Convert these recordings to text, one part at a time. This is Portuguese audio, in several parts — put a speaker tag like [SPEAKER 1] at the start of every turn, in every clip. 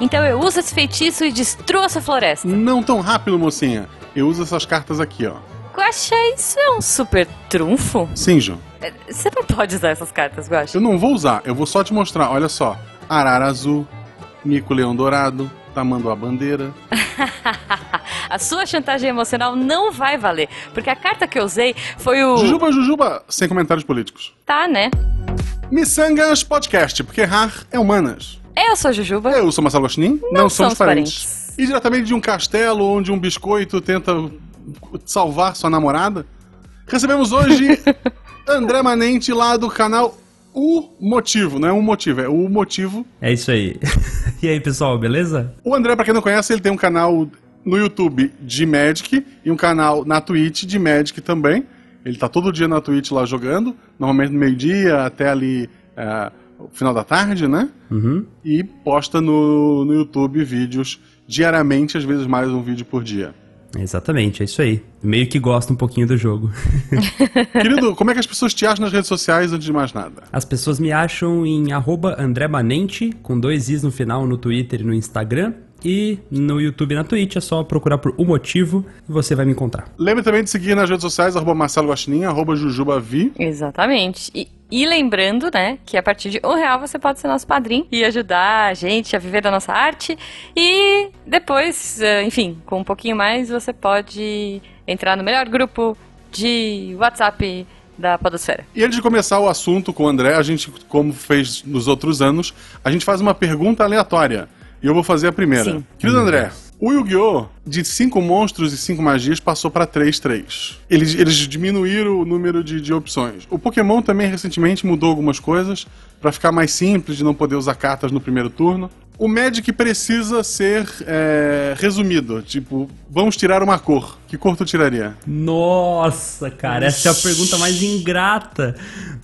[SPEAKER 1] Então eu uso esse feitiço e destruo essa floresta.
[SPEAKER 2] Não tão rápido, mocinha. Eu uso essas cartas aqui, ó.
[SPEAKER 1] Guaxa, isso é um super trunfo?
[SPEAKER 2] Sim, João.
[SPEAKER 1] É, Você não pode usar essas cartas, Guaxa.
[SPEAKER 2] Eu não vou usar, eu vou só te mostrar. Olha só. Arara azul, mico leão dourado, tamanduá bandeira.
[SPEAKER 1] A sua chantagem emocional não vai valer, porque a carta que eu usei foi o...
[SPEAKER 2] Jujuba, jujuba, sem comentários políticos.
[SPEAKER 1] Tá, né?
[SPEAKER 2] Missangas Podcast, porque errar é humanas.
[SPEAKER 1] Eu sou Jujuba.
[SPEAKER 2] Eu sou Marcelo Gostin, não,
[SPEAKER 1] somos parentes.
[SPEAKER 2] E diretamente de um castelo onde um biscoito tenta salvar sua namorada, recebemos hoje André Manente lá do canal O Motivo, não é um motivo, é o motivo.
[SPEAKER 3] É isso aí. e aí, pessoal, beleza?
[SPEAKER 2] O André, pra quem não conhece, ele tem um canal no YouTube de Magic e um canal na Twitch de Magic também. Ele tá todo dia na Twitch lá jogando, normalmente no meio-dia até ali é, o final da tarde, né?
[SPEAKER 3] Uhum.
[SPEAKER 2] E posta no, no YouTube vídeos diariamente, às vezes mais um vídeo por dia.
[SPEAKER 3] Exatamente, é isso aí. Meio que gosta um pouquinho do jogo.
[SPEAKER 2] Querido, como é que as pessoas te acham nas redes sociais antes de mais nada?
[SPEAKER 3] As pessoas me acham em arroba André Manente, com dois is no final, no Twitter e no Instagram. E no YouTube e na Twitch é só procurar por O Motivo e você vai me encontrar.
[SPEAKER 2] Lembre também de seguir nas redes sociais, arroba Marcelo Guaxinim, arroba Jujubavi.
[SPEAKER 1] Exatamente. E, e lembrando, né, que a partir de um real você pode ser nosso padrinho e ajudar a gente a viver da nossa arte. E depois, eh, enfim, com um pouquinho mais, você pode entrar no melhor grupo de WhatsApp da Podosfera.
[SPEAKER 2] E antes de começar o assunto com o André, a gente, como fez nos outros anos, a gente faz uma pergunta aleatória. E eu vou fazer a primeira.
[SPEAKER 1] Sim.
[SPEAKER 2] Querido André, o Yu-Gi-Oh! de 5 monstros e 5 magias passou pra 3-3. Eles, eles diminuíram o número de, de opções. O Pokémon também recentemente mudou algumas coisas pra ficar mais simples de não poder usar cartas no primeiro turno. O Magic precisa ser é, resumido. Tipo, vamos tirar uma cor. Que cor tu tiraria?
[SPEAKER 3] Nossa, cara, essa é a pergunta mais ingrata.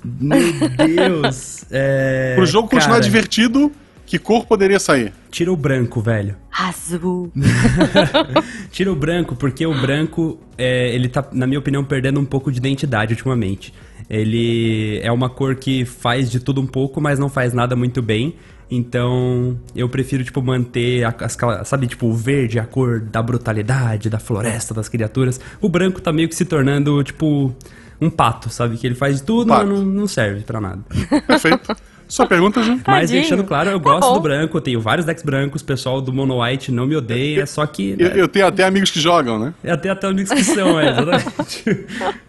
[SPEAKER 3] Meu Deus. É,
[SPEAKER 2] Pro jogo continuar
[SPEAKER 3] cara,
[SPEAKER 2] divertido, que cor poderia sair?
[SPEAKER 3] Tira o branco, velho.
[SPEAKER 1] Azul.
[SPEAKER 3] Tira o branco, porque o branco, é, ele tá, na minha opinião, perdendo um pouco de identidade ultimamente. Ele é uma cor que faz de tudo um pouco, mas não faz nada muito bem. Então, eu prefiro, tipo, manter, a- as, cla- sabe, tipo, o verde, a cor da brutalidade, da floresta, das criaturas. O branco tá meio que se tornando, tipo, um pato, sabe? Que ele faz de tudo,
[SPEAKER 2] Pato.
[SPEAKER 3] mas não, não serve pra nada.
[SPEAKER 2] Perfeito. Sua pergunta, Ju?
[SPEAKER 3] Mas
[SPEAKER 1] Tadinho.
[SPEAKER 3] deixando claro, eu
[SPEAKER 1] Tá
[SPEAKER 3] gosto
[SPEAKER 1] bom.
[SPEAKER 3] do branco, eu tenho vários decks brancos, o pessoal do Mono White não me odeia, só que...
[SPEAKER 2] Eu,
[SPEAKER 3] né,
[SPEAKER 2] eu tenho até amigos que jogam, né?
[SPEAKER 3] É até até amigos que são, é, exatamente.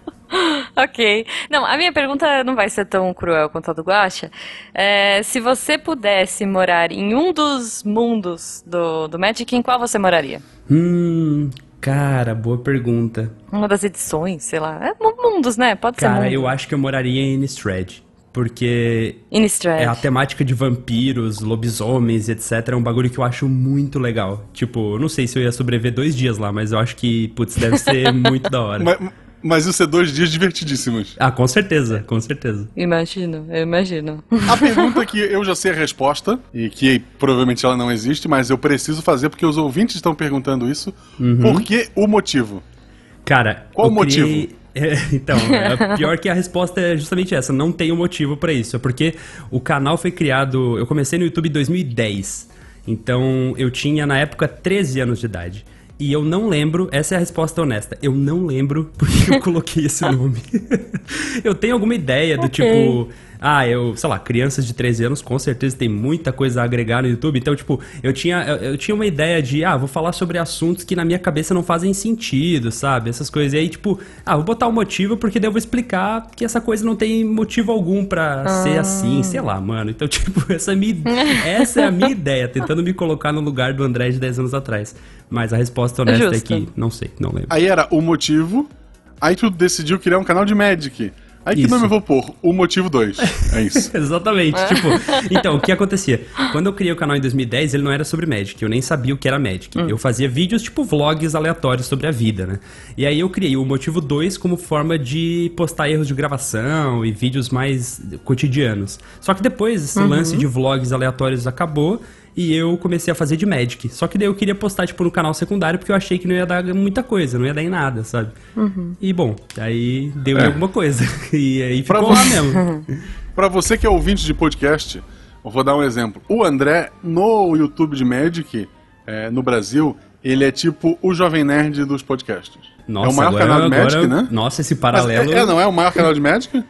[SPEAKER 1] Ok. Não, a minha pergunta não vai ser tão cruel quanto a do Guaxa. É, se você pudesse morar em um dos mundos do, do Magic, em qual você moraria?
[SPEAKER 3] hum, cara, boa pergunta.
[SPEAKER 1] Uma das edições, sei lá. É, mu- mundos, né? Pode ser
[SPEAKER 3] Cara, eu acho que eu moraria em Innistrad. Porque é a temática de vampiros, lobisomens, etc. É um bagulho que eu acho muito legal. Tipo, eu não sei se eu ia sobreviver dois dias lá, mas eu acho que, putz, deve ser muito da hora.
[SPEAKER 2] Mas, mas isso é dois dias divertidíssimos.
[SPEAKER 3] Ah, com certeza, com certeza.
[SPEAKER 1] Imagino, eu imagino.
[SPEAKER 2] A pergunta que eu já sei a resposta, e que provavelmente ela não existe, mas eu preciso fazer porque os ouvintes estão perguntando isso. Por que o motivo?
[SPEAKER 3] Cara,
[SPEAKER 2] Qual o motivo?
[SPEAKER 3] criei- É, então, é, pior que a resposta é justamente essa, não tem um motivo pra isso. É porque o canal foi criado. Eu comecei no YouTube em 2010. Então eu tinha na época 13 anos de idade. E eu não lembro, essa é a resposta honesta, eu não lembro porque eu coloquei esse nome. eu tenho alguma ideia do
[SPEAKER 1] Ok.
[SPEAKER 3] tipo, ah, eu, sei lá, crianças de 13 anos com certeza tem muita coisa a agregar no YouTube. Então, tipo, eu tinha, eu, eu tinha uma ideia de, ah, vou falar sobre assuntos que na minha cabeça não fazem sentido, sabe? Essas coisas. E aí, tipo, ah, vou botar um motivo porque daí eu vou explicar que essa coisa não tem motivo algum pra ser assim, sei lá, mano. Então, tipo, essa é, a minha, essa é a minha ideia, tentando me colocar no lugar do André de 10 anos atrás. Mas a resposta honesta é que não sei, não lembro.
[SPEAKER 2] Aí era o motivo, aí tu decidiu criar um canal de Magic. Aí que
[SPEAKER 3] Isso.
[SPEAKER 2] nome eu vou pôr? O motivo 2. É isso.
[SPEAKER 3] Exatamente, tipo, então, o que acontecia? Quando eu criei o canal em 2010, ele não era sobre Magic, eu nem sabia o que era Magic. Eu fazia vídeos, tipo, vlogs aleatórios sobre a vida, né? E aí eu criei o Motivo 2 como forma de postar erros de gravação e vídeos mais cotidianos. Só que depois, esse lance de vlogs aleatórios acabou e eu comecei a fazer de Magic. Só que daí eu queria postar, tipo, no canal secundário, porque eu achei que não ia dar muita coisa, não ia dar em nada, sabe? E bom, aí deu em
[SPEAKER 2] É.
[SPEAKER 3] alguma coisa. E aí
[SPEAKER 2] Pra
[SPEAKER 3] ficou lá
[SPEAKER 2] você-
[SPEAKER 3] mesmo.
[SPEAKER 2] Pra você que é ouvinte de podcast, Eu vou dar um exemplo. O André, no YouTube de Magic, é, no Brasil, ele é tipo o Jovem Nerd dos podcasts.
[SPEAKER 3] Nossa,
[SPEAKER 2] é o maior
[SPEAKER 3] agora,
[SPEAKER 2] canal de Magic,
[SPEAKER 3] agora-
[SPEAKER 2] né?
[SPEAKER 3] Nossa, esse
[SPEAKER 2] Mas
[SPEAKER 3] paralelo.
[SPEAKER 2] é, é, não é o maior canal de Magic?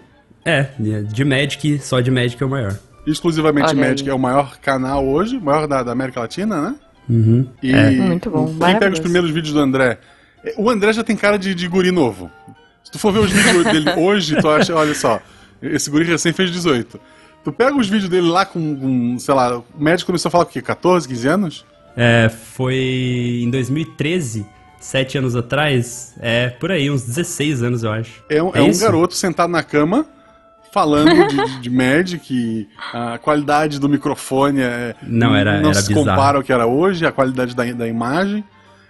[SPEAKER 3] É, de Magic, só de Magic é o maior.
[SPEAKER 2] Exclusivamente
[SPEAKER 1] Olha
[SPEAKER 2] Magic
[SPEAKER 1] aí.
[SPEAKER 2] é o maior canal hoje, maior da, da América Latina, né?
[SPEAKER 3] Uhum.
[SPEAKER 2] E
[SPEAKER 3] É.
[SPEAKER 1] Muito bom,
[SPEAKER 2] Quem pega os primeiros vídeos do André. é, O André já tem cara de, de guri novo. Se tu for ver os vídeos dele hoje, tu acha, olha só, esse guri recém fez 18. Tu pega os vídeos dele lá com, com, sei lá, o médico começou a falar o quê? 14, 15 anos?
[SPEAKER 3] É, foi em 2013, sete anos atrás, é por aí, uns 16 anos, eu acho.
[SPEAKER 2] É um, é um garoto sentado na cama, falando de, de, Magic, a qualidade do microfone é,
[SPEAKER 3] Não, era-
[SPEAKER 2] não
[SPEAKER 3] era
[SPEAKER 2] se
[SPEAKER 3] bizarro.
[SPEAKER 2] compara ao que era hoje, a qualidade da, da imagem.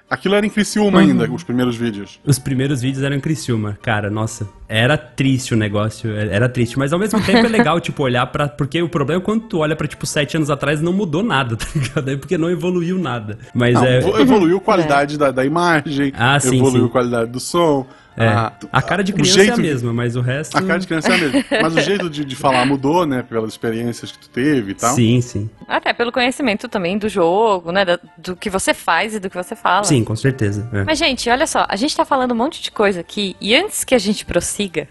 [SPEAKER 2] Aquilo era em Criciúma
[SPEAKER 3] Uhum.
[SPEAKER 2] ainda, os primeiros vídeos.
[SPEAKER 3] Os primeiros vídeos eram em Criciúma. Cara, nossa, era triste o negócio, era triste. Mas ao mesmo tempo é legal, tipo, olhar pra... Porque o problema é quando tu olha pra, tipo, sete anos atrás não mudou nada, tá ligado? É porque não evoluiu nada. Mas
[SPEAKER 2] Não,
[SPEAKER 3] é...
[SPEAKER 2] evo- evoluiu a qualidade da, da imagem,
[SPEAKER 3] Ah, sim,
[SPEAKER 2] evoluiu
[SPEAKER 3] sim.
[SPEAKER 2] a qualidade do som.
[SPEAKER 3] É,
[SPEAKER 2] a,
[SPEAKER 3] a cara de
[SPEAKER 2] o
[SPEAKER 3] criança é a
[SPEAKER 2] jeito-
[SPEAKER 3] mesma, mas o resto...
[SPEAKER 2] A cara de criança é a mesma. Mas o jeito de, de falar mudou, né? Pelas experiências que tu teve e tal.
[SPEAKER 3] Sim, sim.
[SPEAKER 1] Até pelo conhecimento também do jogo, né? da- Do que você faz e do que você fala.
[SPEAKER 3] Sim, com certeza. é.
[SPEAKER 1] Mas, gente, olha só, a gente tá falando um monte de coisa aqui, e antes que a gente prossiga,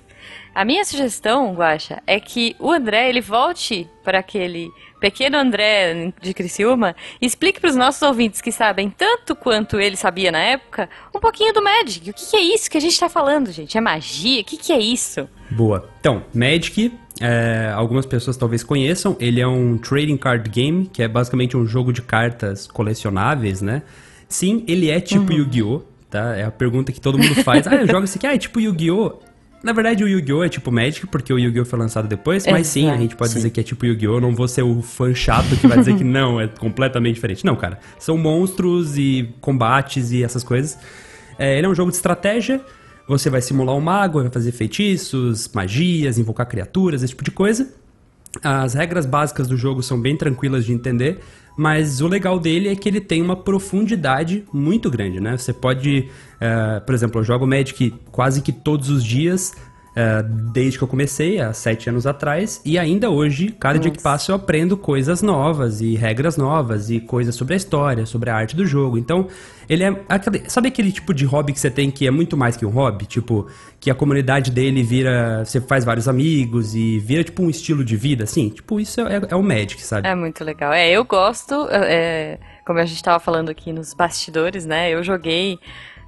[SPEAKER 1] a minha sugestão, Guaxa, é que o André, ele volte para aquele pequeno André de Criciúma explique para os nossos ouvintes que sabem tanto quanto ele sabia na época, um pouquinho do Magic. O que, que é isso que a gente tá falando, gente? É magia? O que, que é isso?
[SPEAKER 3] Boa. Então, Magic, é, algumas pessoas talvez conheçam, ele é um trading card game, que é basicamente um jogo de cartas colecionáveis, né? Sim, ele é tipo Yu-Gi-Oh! Tá? É a pergunta que todo mundo faz. ah, eu jogo esse aqui, ah, é tipo Yu-Gi-Oh! Na verdade, o Yu-Gi-Oh! é tipo Magic, porque o Yu-Gi-Oh! foi lançado depois, mas sim, a gente pode
[SPEAKER 2] Sim.
[SPEAKER 3] dizer que é tipo Yu-Gi-Oh! Não vou ser o fã chato que vai dizer que não, é completamente diferente. Não, cara. São monstros e combates e essas coisas. É, ele é um jogo de estratégia. Você vai simular um mago, vai fazer feitiços, magias, invocar criaturas, esse tipo de coisa. As regras básicas do jogo são bem tranquilas de entender, mas o legal dele é que ele tem uma profundidade muito grande, né? Você pode, eh, por exemplo, eu jogo Magic quase que todos os dias, desde que eu comecei, há sete anos atrás, e ainda hoje, cada dia que passa, eu aprendo coisas novas e regras novas e coisas sobre a história, sobre a arte do jogo. Então, ele é. aquele- sabe aquele tipo de hobby que você tem que é muito mais que um hobby? Tipo, que a comunidade dele vira. Você faz vários amigos e vira tipo um estilo de vida, assim? Tipo, isso é, é o Magic, sabe?
[SPEAKER 1] É muito legal. É, eu gosto, é, como a gente estava falando aqui nos bastidores, né? Eu joguei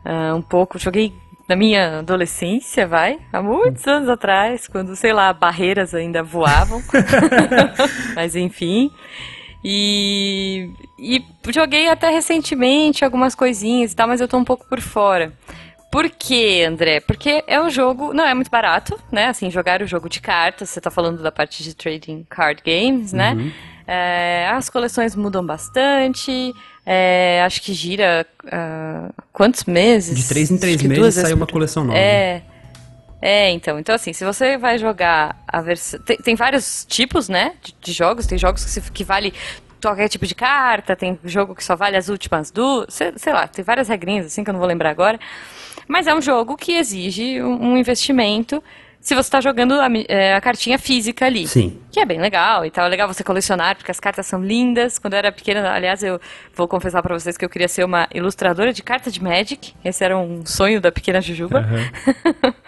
[SPEAKER 1] ah, um pouco, joguei na minha adolescência, vai, há muitos anos atrás, quando, sei lá, barreiras ainda voavam. Mas enfim. E, e joguei até recentemente algumas coisinhas e tal, mas eu tô um pouco por fora. Por quê, André? Porque é um jogo, não é muito barato, né? Assim, jogar o jogo de cartas, você tá falando da parte de trading card games, né? É, as coleções mudam bastante, é, acho que gira ah, quantos meses?
[SPEAKER 3] De três em três meses
[SPEAKER 1] duas
[SPEAKER 3] sai uma
[SPEAKER 1] por-
[SPEAKER 3] coleção nova.
[SPEAKER 1] É. É, então. Então, assim, se você vai jogar a versão. Tem, tem vários tipos, né? De, de jogos. Tem jogos que, se- que vale qualquer tipo de carta, tem jogo que só vale as últimas duas. Sei, sei lá, tem várias regrinhas assim que eu não vou lembrar agora. Mas é um jogo que exige um, um investimento se você está jogando a, é, a cartinha física ali.
[SPEAKER 3] Sim.
[SPEAKER 1] Que é bem legal e tal. É legal você colecionar, porque as cartas são lindas. Quando eu era pequena, aliás, eu vou confessar pra vocês que eu queria ser uma ilustradora de carta de Magic. Esse era um sonho da pequena Jujuba.
[SPEAKER 3] Aham.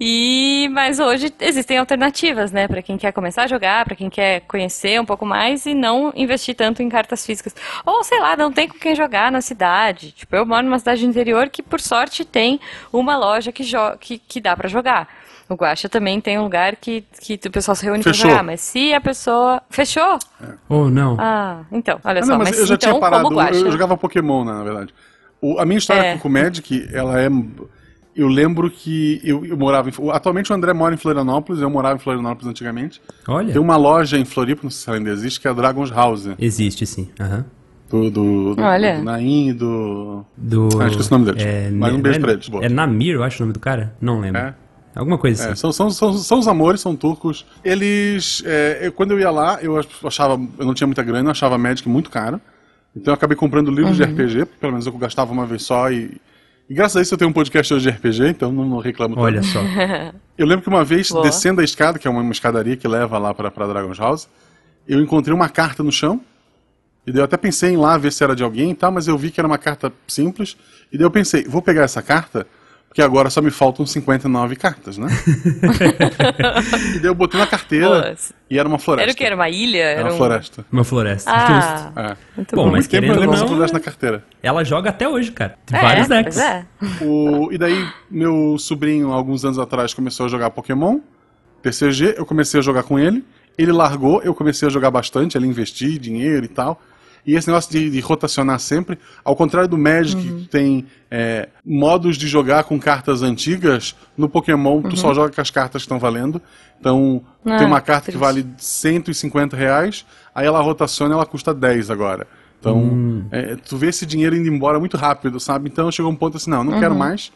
[SPEAKER 1] E mas hoje existem alternativas, né, Pra quem quer começar a jogar, pra quem quer conhecer um pouco mais e não investir tanto em cartas físicas. Ou sei lá, não tem com quem jogar na cidade. Tipo, eu moro numa cidade do interior que por sorte tem uma loja que que, que dá pra jogar. O Guaxa também tem um lugar que, que o pessoal se reúne
[SPEAKER 2] Fechou.
[SPEAKER 1] pra jogar, mas se a pessoa fechou?
[SPEAKER 3] Oh, não.
[SPEAKER 1] Ah, então, olha
[SPEAKER 2] Ah,
[SPEAKER 1] só,
[SPEAKER 2] não,
[SPEAKER 1] mas,
[SPEAKER 2] mas eu já
[SPEAKER 1] então
[SPEAKER 2] tinha parado. Eu, eu jogava Pokémon, né, na verdade. O- a minha história
[SPEAKER 1] É.
[SPEAKER 2] com, o Magic, ela é. Eu lembro que eu, eu morava em. Atualmente o André mora em Florianópolis, eu morava em Florianópolis antigamente.
[SPEAKER 3] Olha.
[SPEAKER 2] Tem uma loja em Floripa, não sei se ela ainda existe, que é a Dragon's House.
[SPEAKER 3] Existe, sim. Aham.
[SPEAKER 2] Do, do, do,
[SPEAKER 1] Olha.
[SPEAKER 2] do Nain e do.
[SPEAKER 3] Do...
[SPEAKER 2] Ah, esqueci o nome deles.
[SPEAKER 3] É,
[SPEAKER 2] Mas um beijo
[SPEAKER 3] é,
[SPEAKER 2] pra eles, boa.
[SPEAKER 3] É Namir, eu acho o nome do cara? Não lembro.
[SPEAKER 2] É.
[SPEAKER 3] Alguma coisa
[SPEAKER 2] É,
[SPEAKER 3] assim.
[SPEAKER 2] são, são, são, são os amores, são turcos. Eles. é, eu- quando eu ia lá, eu achava. Eu não tinha muita grana, eu achava Magic muito caro. Então eu acabei comprando livros de RPG, pelo menos eu gastava uma vez só e. E graças a isso eu tenho um podcast hoje de RPG, então não, não reclamo tanto.
[SPEAKER 3] Olha só.
[SPEAKER 2] Eu lembro que uma vez,
[SPEAKER 1] Boa.
[SPEAKER 2] descendo a escada, que é uma, uma escadaria que leva lá pra Dragon's House, eu encontrei uma carta no chão. E daí eu até pensei em ir lá ver se era de alguém e tal, mas eu vi que era uma carta simples. E daí eu pensei, vou pegar essa carta, porque agora só me faltam 59 cartas, né? e daí eu botei na carteira
[SPEAKER 1] Boa.
[SPEAKER 2] e era uma floresta.
[SPEAKER 1] Era o que? Era uma ilha?
[SPEAKER 2] Era uma
[SPEAKER 1] um...
[SPEAKER 2] floresta.
[SPEAKER 3] Uma floresta.
[SPEAKER 1] Ah,
[SPEAKER 2] É.
[SPEAKER 1] muito
[SPEAKER 3] Bom,
[SPEAKER 1] bom.
[SPEAKER 3] mas
[SPEAKER 2] tempo
[SPEAKER 3] querendo
[SPEAKER 2] eu
[SPEAKER 3] não-
[SPEAKER 2] floresta na carteira.
[SPEAKER 3] Ela joga até hoje, cara.
[SPEAKER 1] É,
[SPEAKER 3] Vários decks.
[SPEAKER 1] É.
[SPEAKER 2] O- e daí, meu sobrinho, alguns anos atrás, começou a jogar Pokémon, TCG, eu comecei a jogar com ele. Ele largou, eu comecei a jogar bastante, ele investir dinheiro e tal. E esse negócio de, de rotacionar sempre, ao contrário do Magic,
[SPEAKER 1] Uhum.
[SPEAKER 2] que tem é, modos de jogar com cartas antigas, no Pokémon tu só joga com as cartas que estão valendo. Então,
[SPEAKER 1] Uhum. Ah,
[SPEAKER 2] tem uma carta que vale 150 reais, aí ela rotaciona e ela custa 10 agora. Então, é, tu vê esse dinheiro indo embora muito rápido, sabe? Então chegou um ponto assim, não, não quero
[SPEAKER 1] Uhum.
[SPEAKER 2] mais.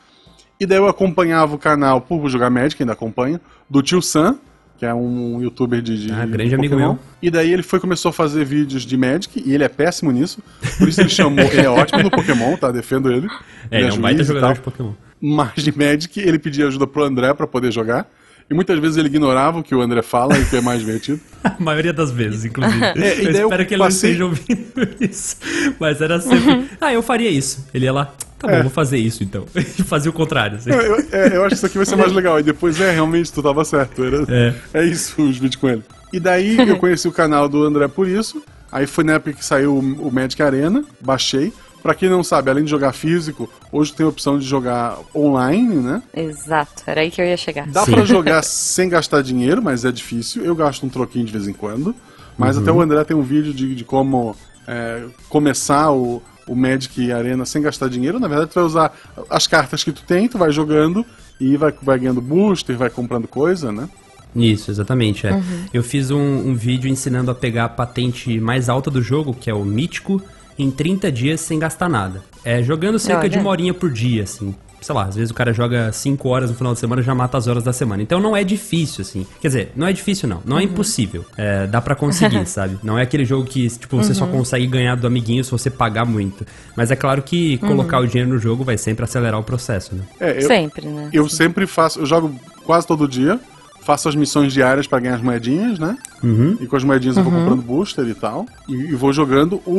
[SPEAKER 2] E daí eu acompanhava o canal por jogar Magic, ainda acompanho, do tio Sam, que é um youtuber de, de
[SPEAKER 3] Ah,
[SPEAKER 2] de
[SPEAKER 3] grande amigo
[SPEAKER 2] Pokémon.
[SPEAKER 3] meu.
[SPEAKER 2] E daí ele foi começou a fazer vídeos de Magic, e ele é péssimo nisso. Por isso ele chamou, ele é ótimo no Pokémon, tá? Defendo ele.
[SPEAKER 3] É, ele é um
[SPEAKER 2] juiz
[SPEAKER 3] baita jogador de Pokémon.
[SPEAKER 2] Mas de Magic, ele pedia ajuda pro André pra poder jogar. E muitas vezes ele ignorava o que o André fala e o que é mais divertido.
[SPEAKER 3] A maioria das vezes, inclusive.
[SPEAKER 2] É,
[SPEAKER 3] eu
[SPEAKER 2] daí eu
[SPEAKER 3] espero que ele
[SPEAKER 2] passei-
[SPEAKER 3] não esteja ouvindo isso. Mas era sempre. Ah, eu faria isso. Ele ia lá. Tá bom,
[SPEAKER 2] É.
[SPEAKER 3] vou fazer isso então. E fazia o contrário. assim.
[SPEAKER 2] Eu, eu- é, eu acho que isso aqui vai ser mais legal. E depois, é, realmente, tu tava certo. Era,
[SPEAKER 3] É.
[SPEAKER 2] é. isso, os vídeos com ele. E daí eu conheci o canal do André por isso. Aí foi na época que saiu o o Magic Arena, baixei. Pra quem não sabe, além de jogar físico, hoje tem a opção de jogar online, né?
[SPEAKER 1] Exato, era aí que eu ia chegar.
[SPEAKER 2] Dá pra jogar sem gastar dinheiro, mas é difícil. Eu gasto um troquinho de vez em quando. Mas
[SPEAKER 3] Uhum.
[SPEAKER 2] até o André tem um vídeo de, de como é, começar o, o Magic Arena sem gastar dinheiro. Na verdade, tu vai usar as cartas que tu tem, tu vai jogando e vai, vai ganhando booster, vai comprando coisa, né?
[SPEAKER 3] Isso, exatamente. É.
[SPEAKER 1] Uhum.
[SPEAKER 3] Eu fiz um, um vídeo ensinando a pegar a patente mais alta do jogo, que é o mítico, em 30 dias sem gastar nada. É, jogando cerca
[SPEAKER 1] Olha.
[SPEAKER 3] de uma horinha por dia, assim. Sei lá, às vezes o cara joga 5 horas no final de semana e já mata as horas da semana. Então não é difícil, assim. Quer dizer, não é difícil não. Não é impossível. É, dá pra conseguir, sabe? Não é aquele jogo que, tipo, você só consegue ganhar do amiguinho se você pagar muito. Mas é claro que colocar o dinheiro no jogo vai sempre acelerar o processo, né?
[SPEAKER 2] É, eu,
[SPEAKER 1] Sempre, né?
[SPEAKER 2] eu sempre faço, eu jogo quase todo dia, faço as missões diárias pra ganhar as moedinhas, né?
[SPEAKER 3] Uhum.
[SPEAKER 2] E com as moedinhas eu vou comprando booster e tal. E, e vou jogando. O-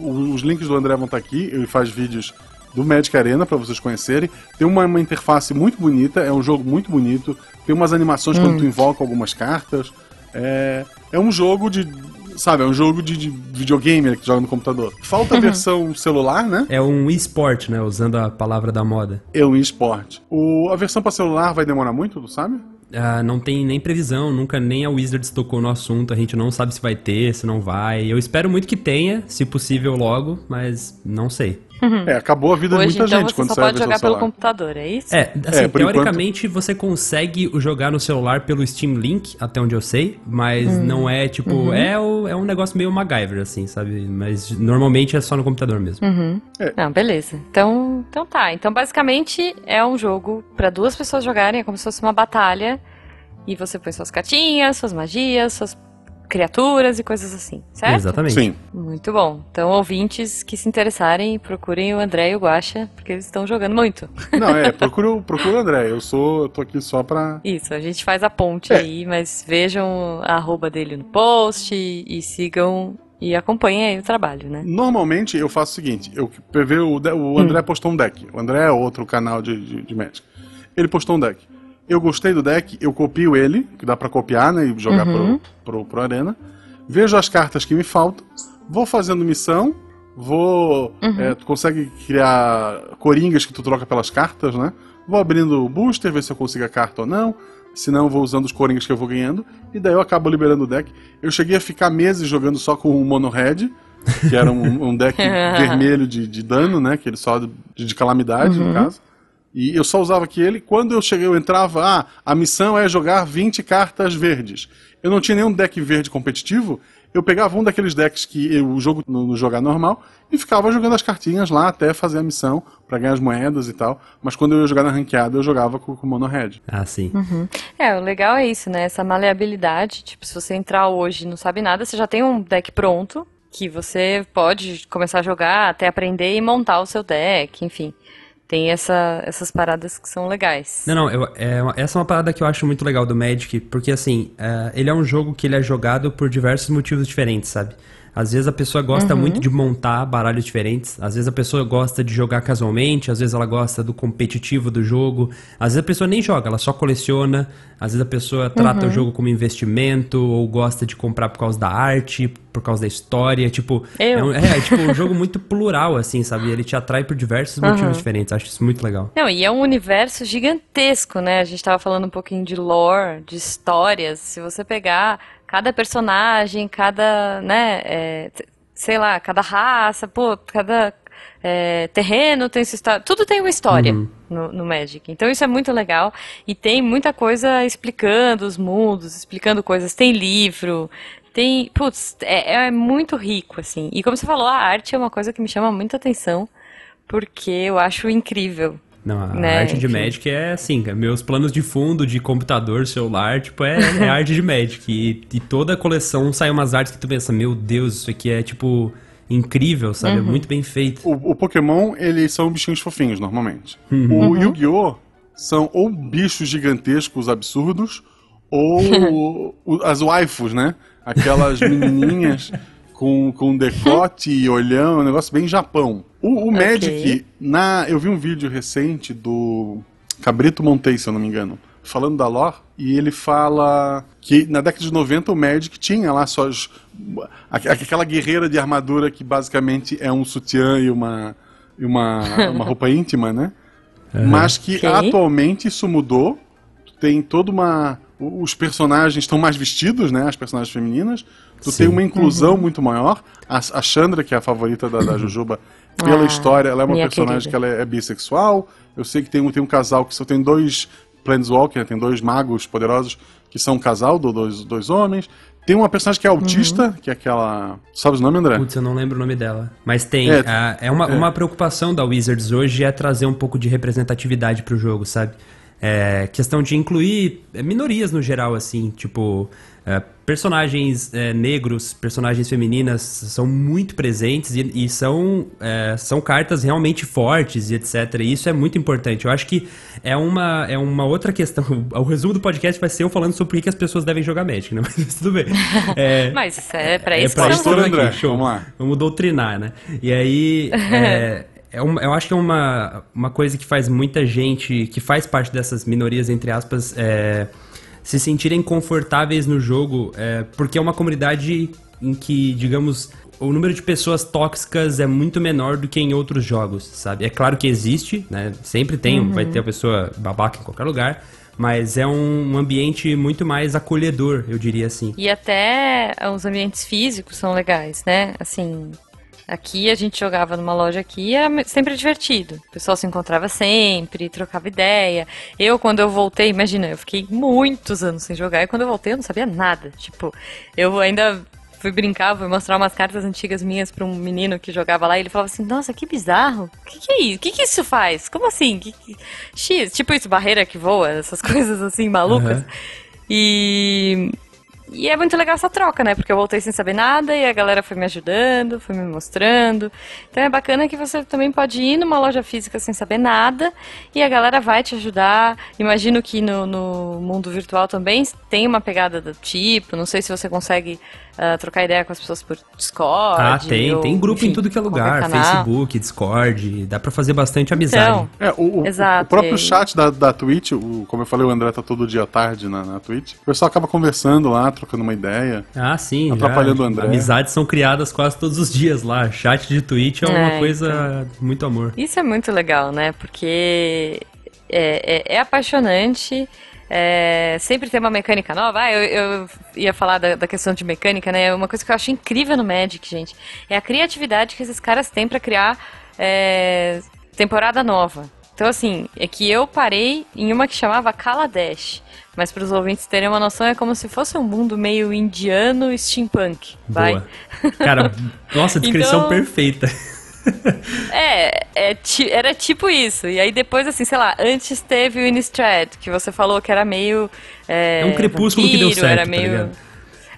[SPEAKER 2] o- os links do André vão estar aqui. Ele faz vídeos do Magic Arena pra vocês conhecerem. Tem uma, uma interface muito bonita, é um jogo muito bonito. Tem umas animações quando tu invoca algumas cartas. É, é um jogo de. Sabe, é um jogo de, de videogame que joga no computador. Falta a versão celular, né?
[SPEAKER 3] É um eSport, né? Usando a palavra da moda.
[SPEAKER 2] É um eSport. A versão pra celular vai demorar muito, tu sabe?
[SPEAKER 3] Ah, não tem nem previsão, nunca nem a Wizards tocou no assunto, a gente não sabe se vai ter, se não vai. Eu espero muito que tenha, se possível logo, mas não sei.
[SPEAKER 2] É, acabou a vida de
[SPEAKER 1] Hoje,
[SPEAKER 2] muita
[SPEAKER 1] então,
[SPEAKER 2] gente
[SPEAKER 1] você
[SPEAKER 2] quando
[SPEAKER 1] só
[SPEAKER 2] sai a
[SPEAKER 1] pode
[SPEAKER 2] versão
[SPEAKER 1] jogar pelo
[SPEAKER 2] celular.
[SPEAKER 1] computador, é isso?
[SPEAKER 3] É, assim,
[SPEAKER 2] É,
[SPEAKER 3] teoricamente você consegue jogar no celular pelo Steam Link, até onde eu sei, mas
[SPEAKER 1] Hum.
[SPEAKER 3] não é tipo,
[SPEAKER 1] Uhum.
[SPEAKER 3] é, o- é um negócio meio MacGyver, assim, sabe? Mas normalmente é só no computador mesmo.
[SPEAKER 1] Uhum. Não, beleza. Então, então tá. Então, basicamente, é um jogo pra duas pessoas jogarem, é como se fosse uma batalha. E você põe suas cartinhas, suas magias, suas criaturas e coisas assim, certo?
[SPEAKER 3] Exatamente.
[SPEAKER 2] Sim.
[SPEAKER 1] Muito bom. Então, ouvintes que se interessarem, procurem o André e o Guaxa, porque eles estão jogando muito.
[SPEAKER 2] Não, é, procura, o- procura o André. Eu sou, eu tô aqui só pra.
[SPEAKER 1] Isso, a gente faz a ponte
[SPEAKER 2] É.
[SPEAKER 1] aí, mas vejam a arroba dele no post e, e sigam e acompanhem aí o trabalho, né?
[SPEAKER 2] Normalmente eu faço o seguinte: eu prevê o, o André postou um deck. O André é outro canal de, de, de Magic. Ele postou um deck. Eu gostei do deck, eu copio ele, que dá pra copiar, né? E jogar
[SPEAKER 1] Uhum.
[SPEAKER 2] pro, pro, pro Arena. Vejo as cartas que me faltam, vou fazendo missão, vou.
[SPEAKER 1] Uhum.
[SPEAKER 2] é, tu consegue criar coringas que tu troca pelas cartas, né? Vou abrindo o booster, ver se eu consigo a carta ou não. Se não, vou usando os coringas que eu vou ganhando. E daí eu acabo liberando o deck. Eu cheguei a ficar meses jogando só com o Mono Red, que era um, um deck vermelho de, de dano, né? Que ele só de, de calamidade, no caso. E eu só usava aquele. Quando eu cheguei, eu entrava, ah, a missão é jogar 20 cartas verdes. Eu não tinha nenhum deck verde competitivo. Eu pegava um daqueles decks que eu, o jogo no, no jogar normal e ficava jogando as cartinhas lá até fazer a missão pra ganhar as moedas e tal. Mas quando eu ia jogar na ranqueada, eu jogava com, com o Mono Red.
[SPEAKER 3] Ah, sim.
[SPEAKER 1] É, o legal é isso, né? Essa maleabilidade. Tipo, se você entrar hoje e não sabe nada, você já tem um deck pronto que você pode começar a jogar, até aprender e montar o seu deck, enfim. Tem essa, essas paradas que são legais.
[SPEAKER 3] Não, não, eu, é, essa é uma parada que eu acho muito legal do Magic, porque assim, é, ele é um jogo que ele é jogado por diversos motivos diferentes, sabe? Às vezes a pessoa gosta uhum. muito de montar baralhos diferentes, às vezes a pessoa gosta de jogar casualmente, às vezes ela gosta do competitivo do jogo, às vezes a pessoa nem joga, ela só coleciona, às vezes a pessoa trata uhum. o jogo como investimento ou gosta de comprar por causa da arte, por causa da história, tipo,
[SPEAKER 1] é,
[SPEAKER 3] um, é, tipo um jogo muito plural assim, sabe? Ele te atrai por diversos uhum. motivos diferentes, acho isso muito legal.
[SPEAKER 1] Não, e é um universo gigantesco, né? A gente tava falando um pouquinho de lore, de histórias, se você pegar cada personagem, cada, né, é, sei lá, cada raça, pô, cada é, terreno tem sua história, tudo tem uma história uhum. no, no, Magic. Então isso é muito legal e tem muita coisa explicando os mundos, explicando coisas. Tem livro, tem, putz, é, é muito rico assim. E como você falou, a arte é uma coisa que me chama muita atenção porque eu acho incrível.
[SPEAKER 3] Não, a né? arte de Magic é assim, meus planos de fundo de computador, celular, tipo, é, é arte de Magic. E, e, toda a coleção sai umas artes que tu pensa, meu Deus, isso aqui é tipo incrível, sabe? É uhum. É muito bem feito.
[SPEAKER 2] O, o, Pokémon, eles são bichinhos fofinhos, normalmente. Uhum. O Yu-Gi-Oh! são ou bichos gigantescos absurdos, ou as waifus, né? Aquelas menininhas com, com decote e olhão, é um negócio bem Japão. O, o okay. Magic, na, eu vi um vídeo recente do Cabrito Montei, se eu não me engano, falando da lore, e ele fala que na década de 90 o Magic tinha lá só as, aquela guerreira de armadura que basicamente é um sutiã e uma, e uma, uma roupa íntima, né? Uhum. Mas que okay. atualmente isso mudou. Tem toda uma. Os personagens estão mais vestidos, né? As personagens femininas. Tu Sim. tem uma inclusão uhum. muito maior. A, a Chandra, que é a favorita da, da Jujuba, pela ah, história, ela é uma personagem querida. que ela é, é, bissexual. Eu sei que tem um, tem um casal que só tem dois Planeswalker, tem dois magos poderosos que são um casal, do, dois, dois homens. Tem uma personagem que é autista, uhum. que é aquela. Sabe o nome, André?
[SPEAKER 3] Putz, eu não lembro o nome dela. Mas tem. É, a, é, uma, é. uma preocupação da Wizards hoje é trazer um pouco de representatividade pro jogo, sabe? É, questão de incluir minorias no geral, assim, tipo. É, personagens é, negros, personagens femininas são muito presentes e, e são, é, são cartas realmente fortes e etc. E isso é muito importante. Eu acho que é uma, é uma outra questão. O resumo do podcast vai ser eu falando sobre por que as pessoas devem jogar Magic, né? Mas tudo bem.
[SPEAKER 1] É, Mas isso é pra isso
[SPEAKER 2] é pra isso André. Show. Vamos lá.
[SPEAKER 3] Vamos doutrinar, né? E aí... É, uma, eu acho que é uma, uma coisa que faz muita gente, que faz parte dessas minorias, entre aspas, é, se sentirem confortáveis no jogo, é, porque é uma comunidade em que, digamos, o número de pessoas tóxicas é muito menor do que em outros jogos, sabe? É claro que existe, né? Sempre tem, uhum. vai ter a pessoa babaca em qualquer lugar, mas é um ambiente muito mais acolhedor, eu diria assim.
[SPEAKER 1] E até os ambientes físicos são legais, né? Assim, Aqui a gente jogava numa loja aqui, era sempre divertido. O pessoal se encontrava sempre, trocava ideia. Eu, quando eu voltei, imagina, eu fiquei muitos anos sem jogar e quando eu voltei eu não sabia nada. Tipo, eu ainda fui brincar, fui mostrar umas cartas antigas minhas para um menino que jogava lá e ele falava assim: Nossa, que bizarro. O que, que é isso? O que, que isso faz? Como assim? Que, que... X, tipo isso, barreira que voa, essas coisas assim malucas. Uhum. E e é muito legal essa troca, né? Porque eu voltei sem saber nada e a galera foi me ajudando, foi me mostrando. Então é bacana que você também pode ir numa loja física sem saber nada e a galera vai te ajudar. Imagino que no, no mundo virtual também tem uma pegada do tipo. Não sei se você consegue uh, trocar ideia com as pessoas por Discord.
[SPEAKER 3] Ah, tem. Ou, tem grupo enfim, em tudo que é lugar. Facebook, Discord. Dá pra fazer bastante amizade. Então,
[SPEAKER 2] é, o, o, Exato, o próprio chat da, da Twitch, o, como eu falei, o André tá todo dia à tarde na, na Twitch. O pessoal acaba conversando lá, trocando uma ideia.
[SPEAKER 3] Ah, sim.
[SPEAKER 2] Atrapalhando já, o André.
[SPEAKER 3] Amizades são criadas quase todos os dias lá. Chat de Twitch é, é uma coisa então. muito amor.
[SPEAKER 1] Isso é muito legal, né? Porque é, é, é apaixonante. É, sempre tem uma mecânica nova. Ah, eu, eu ia falar da, da, questão de mecânica, né? Uma coisa que eu acho incrível no Magic, gente, é a criatividade que esses caras têm para criar é, temporada nova. Então, assim, é que eu parei em uma que chamava Kaladesh. Mas para os ouvintes terem uma noção, é como se fosse um mundo meio indiano steampunk. Vai? Boa.
[SPEAKER 3] Cara, nossa, descrição então... perfeita.
[SPEAKER 1] é, é, era tipo isso. E aí depois, assim, sei lá, antes teve o Innistrad, que você falou que era meio.
[SPEAKER 3] É, é um crepúsculo vampiro, que deu certo, era tá meio. Tá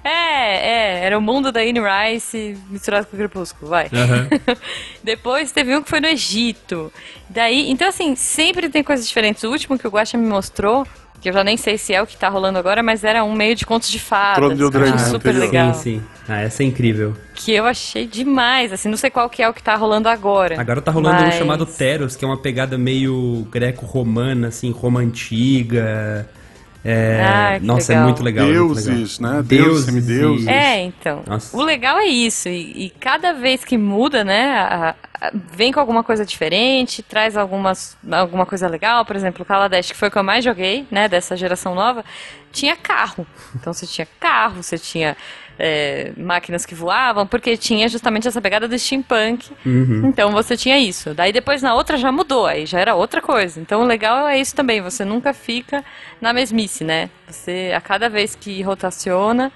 [SPEAKER 1] é, é, Era o mundo da Anne Rice misturado com o Crepúsculo, vai.
[SPEAKER 3] Aham.
[SPEAKER 1] Depois teve um que foi no Egito. Daí, então assim, sempre tem coisas diferentes. O último que o Guaxa me mostrou, que eu já nem sei se é o que tá rolando agora, mas era um meio de contos de fadas.
[SPEAKER 2] Trono de
[SPEAKER 1] que eu achei
[SPEAKER 2] Eldraine,
[SPEAKER 1] super
[SPEAKER 2] anterior.
[SPEAKER 1] legal.
[SPEAKER 3] Sim, sim. Ah, essa é incrível.
[SPEAKER 1] Que eu achei demais, assim, não sei qual que é o que tá rolando agora.
[SPEAKER 3] Agora tá rolando
[SPEAKER 1] mas...
[SPEAKER 3] um chamado Teros, que é uma pegada meio greco-romana, assim, Roma antiga. É,
[SPEAKER 1] Ah,
[SPEAKER 3] nossa, é
[SPEAKER 1] legal.
[SPEAKER 3] muito legal. é muito legal.
[SPEAKER 2] Deuses, né? Deuses, semideuses.
[SPEAKER 1] É, então.
[SPEAKER 3] Nossa.
[SPEAKER 1] O legal é isso. E, e cada vez que muda, né? a- a- vem com alguma coisa diferente, traz algumas, alguma coisa legal. Por exemplo, o Kaladesh, que foi o que eu mais joguei, né? Dessa geração nova, tinha carro. Então você tinha carro, você tinha é, máquinas que voavam, porque tinha justamente essa pegada do steampunk.
[SPEAKER 3] Uhum.
[SPEAKER 1] Então você tinha isso. Daí depois na outra já mudou, aí já era outra coisa. Então o legal é isso também, você nunca fica na mesmice, né? Você, a cada vez que rotaciona,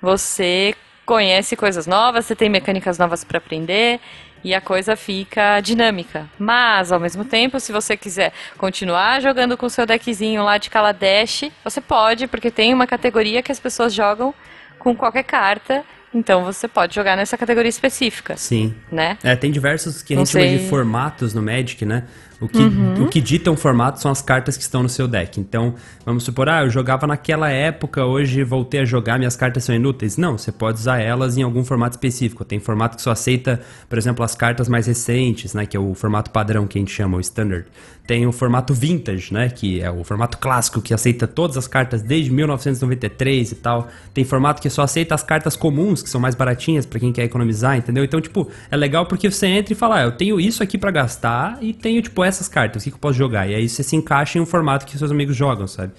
[SPEAKER 1] você conhece coisas novas, você tem mecânicas novas para aprender e a coisa fica dinâmica. Mas, ao mesmo tempo, se você quiser continuar jogando com o seu deckzinho lá de Kaladesh, você pode, porque tem uma categoria que as pessoas jogam com qualquer carta, então você pode jogar nessa categoria específica,
[SPEAKER 3] Sim.
[SPEAKER 1] né?
[SPEAKER 3] É, tem diversos que a gente chama de formatos no Magic, né? O que,
[SPEAKER 1] Uhum.
[SPEAKER 3] o que dita um formato são as cartas que estão no seu deck. Então, vamos supor, ah, eu jogava naquela época, hoje voltei a jogar, minhas cartas são inúteis. Não, você pode usar elas em algum formato específico. Tem formato que só aceita, por exemplo, as cartas mais recentes, né? Que é o formato padrão que a gente chama, o standard. Tem o formato vintage, né? Que é o formato clássico que aceita todas as cartas desde 1993 e tal. Tem formato que só aceita as cartas comuns, que são mais baratinhas pra quem quer economizar, entendeu? Então, tipo, é legal porque você entra e fala, ah, eu tenho isso aqui pra gastar e tenho, tipo, essas cartas, o que, que eu posso jogar? E aí você se encaixa em um formato que seus amigos jogam, sabe?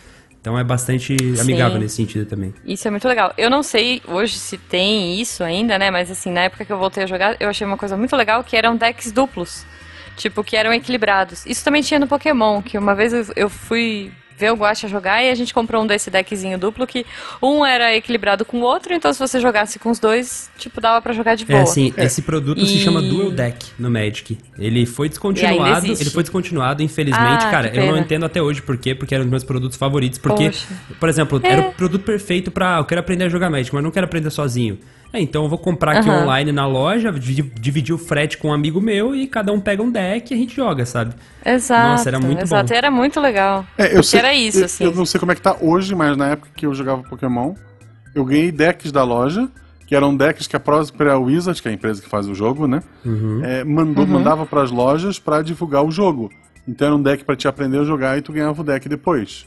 [SPEAKER 3] Então é bastante amigável nesse sentido também.
[SPEAKER 1] Isso é muito legal. Eu não sei hoje se tem isso ainda, né? Mas assim, na época que eu voltei a jogar, eu achei uma coisa muito legal que eram decks duplos. Tipo, que eram equilibrados. Isso também tinha no Pokémon, que uma vez eu fui ver o Guacha jogar e a gente comprou um desse deckzinho duplo que um era equilibrado com o outro, então se você jogasse com os dois, tipo, dava pra jogar de boa.
[SPEAKER 3] É assim, esse produto se
[SPEAKER 1] E-
[SPEAKER 3] chama Dual Deck no Magic. Ele foi descontinuado, ele foi descontinuado, infelizmente,
[SPEAKER 1] Ah,
[SPEAKER 3] cara, eu não entendo até hoje por quê, porque era um dos meus produtos favoritos, porque,
[SPEAKER 1] Poxa.
[SPEAKER 3] por exemplo,
[SPEAKER 1] É.
[SPEAKER 3] era o produto perfeito pra, eu quero aprender a jogar Magic, mas não quero aprender sozinho. É, então eu vou comprar aqui
[SPEAKER 1] Aham.
[SPEAKER 3] online na loja, dividir, o frete com um amigo meu e cada um pega um deck e a gente joga, sabe?
[SPEAKER 1] Exato.
[SPEAKER 3] Nossa, era muito
[SPEAKER 1] exato.
[SPEAKER 3] bom.
[SPEAKER 1] Era muito legal.
[SPEAKER 2] É, eu sei,
[SPEAKER 1] era isso,
[SPEAKER 2] eu,
[SPEAKER 1] assim.
[SPEAKER 2] Eu não sei como é que tá hoje, mas na época que eu jogava Pokémon, eu ganhei decks da loja, que eram decks que a própria Wizard, que é a empresa que faz o jogo, né, é, mandou, mandava pras lojas pra divulgar o jogo. Então era um deck pra te aprender a jogar e tu ganhava o deck depois.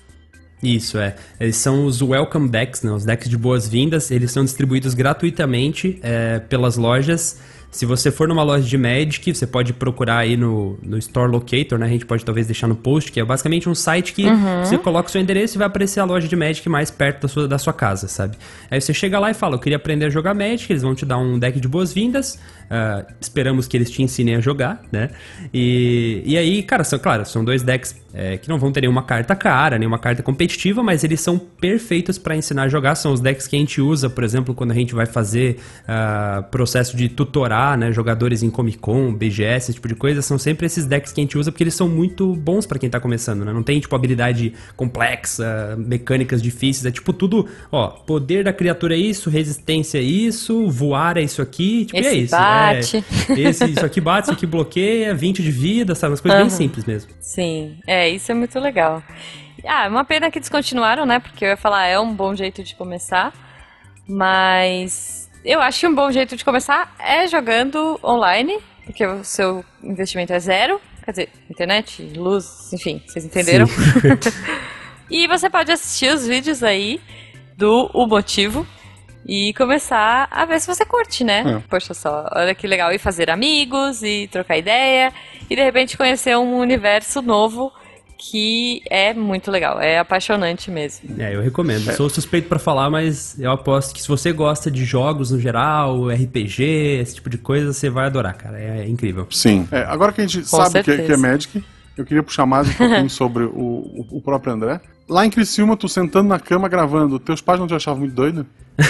[SPEAKER 3] Isso, é. Eles são os Welcome Decks, né? Os decks de boas-vindas. Eles são distribuídos gratuitamente é, pelas lojas. Se você for numa loja de Magic, você pode procurar aí no, no Store Locator, né? A gente pode talvez deixar no post, que é basicamente um site que você coloca o seu endereço e vai aparecer a loja de Magic mais perto da sua, da sua casa, sabe? Aí você chega lá e fala, eu queria aprender a jogar Magic, eles vão te dar um deck de boas-vindas. ah, esperamos que eles te ensinem a jogar, né? E, e aí, cara, são, claro, são dois decks é, que não vão ter nenhuma carta cara, nenhuma carta competitiva, mas eles são perfeitos para ensinar a jogar. São os decks que a gente usa, por exemplo, quando a gente vai fazer ah, processo de tutorar, né, jogadores em Comic Con, BGS, esse tipo de coisa. São sempre esses decks que a gente usa porque eles são muito bons para quem tá começando, né? Não tem tipo habilidade complexa, mecânicas difíceis, é tipo tudo, ó, poder da criatura é isso, resistência é isso, voar é isso aqui, tipo, e é
[SPEAKER 1] Esse
[SPEAKER 3] isso.
[SPEAKER 1] bate.
[SPEAKER 3] É, esse, isso aqui bate, isso aqui bloqueia, 20 de vida, sabe? Umas coisas bem
[SPEAKER 1] Aham.
[SPEAKER 3] simples mesmo.
[SPEAKER 1] Sim, é, isso é muito legal. Ah, é uma pena que descontinuaram, né? Porque eu ia falar, é um bom jeito de começar. Mas eu acho que um bom jeito de começar é jogando online, porque o seu investimento é zero. Quer dizer, internet, luz, enfim, vocês entenderam? E você pode assistir os vídeos aí do O Motivo e começar a ver se você curte, né?
[SPEAKER 2] É.
[SPEAKER 1] Poxa só, olha que legal. E fazer amigos e trocar ideia e de repente conhecer um universo novo que é muito legal, é apaixonante mesmo.
[SPEAKER 3] É, eu recomendo. Sou suspeito pra falar, mas eu aposto que se você gosta de jogos no geral, RPG, esse tipo de coisa, você vai adorar, cara. É incrível.
[SPEAKER 2] Sim. É, agora que a gente sabe que,
[SPEAKER 1] certeza.
[SPEAKER 2] que é Magic, eu queria puxar mais um pouquinho sobre o, o, o próprio André. Lá em Criciúma, tu sentando na cama gravando, teus pais não te achavam muito doido?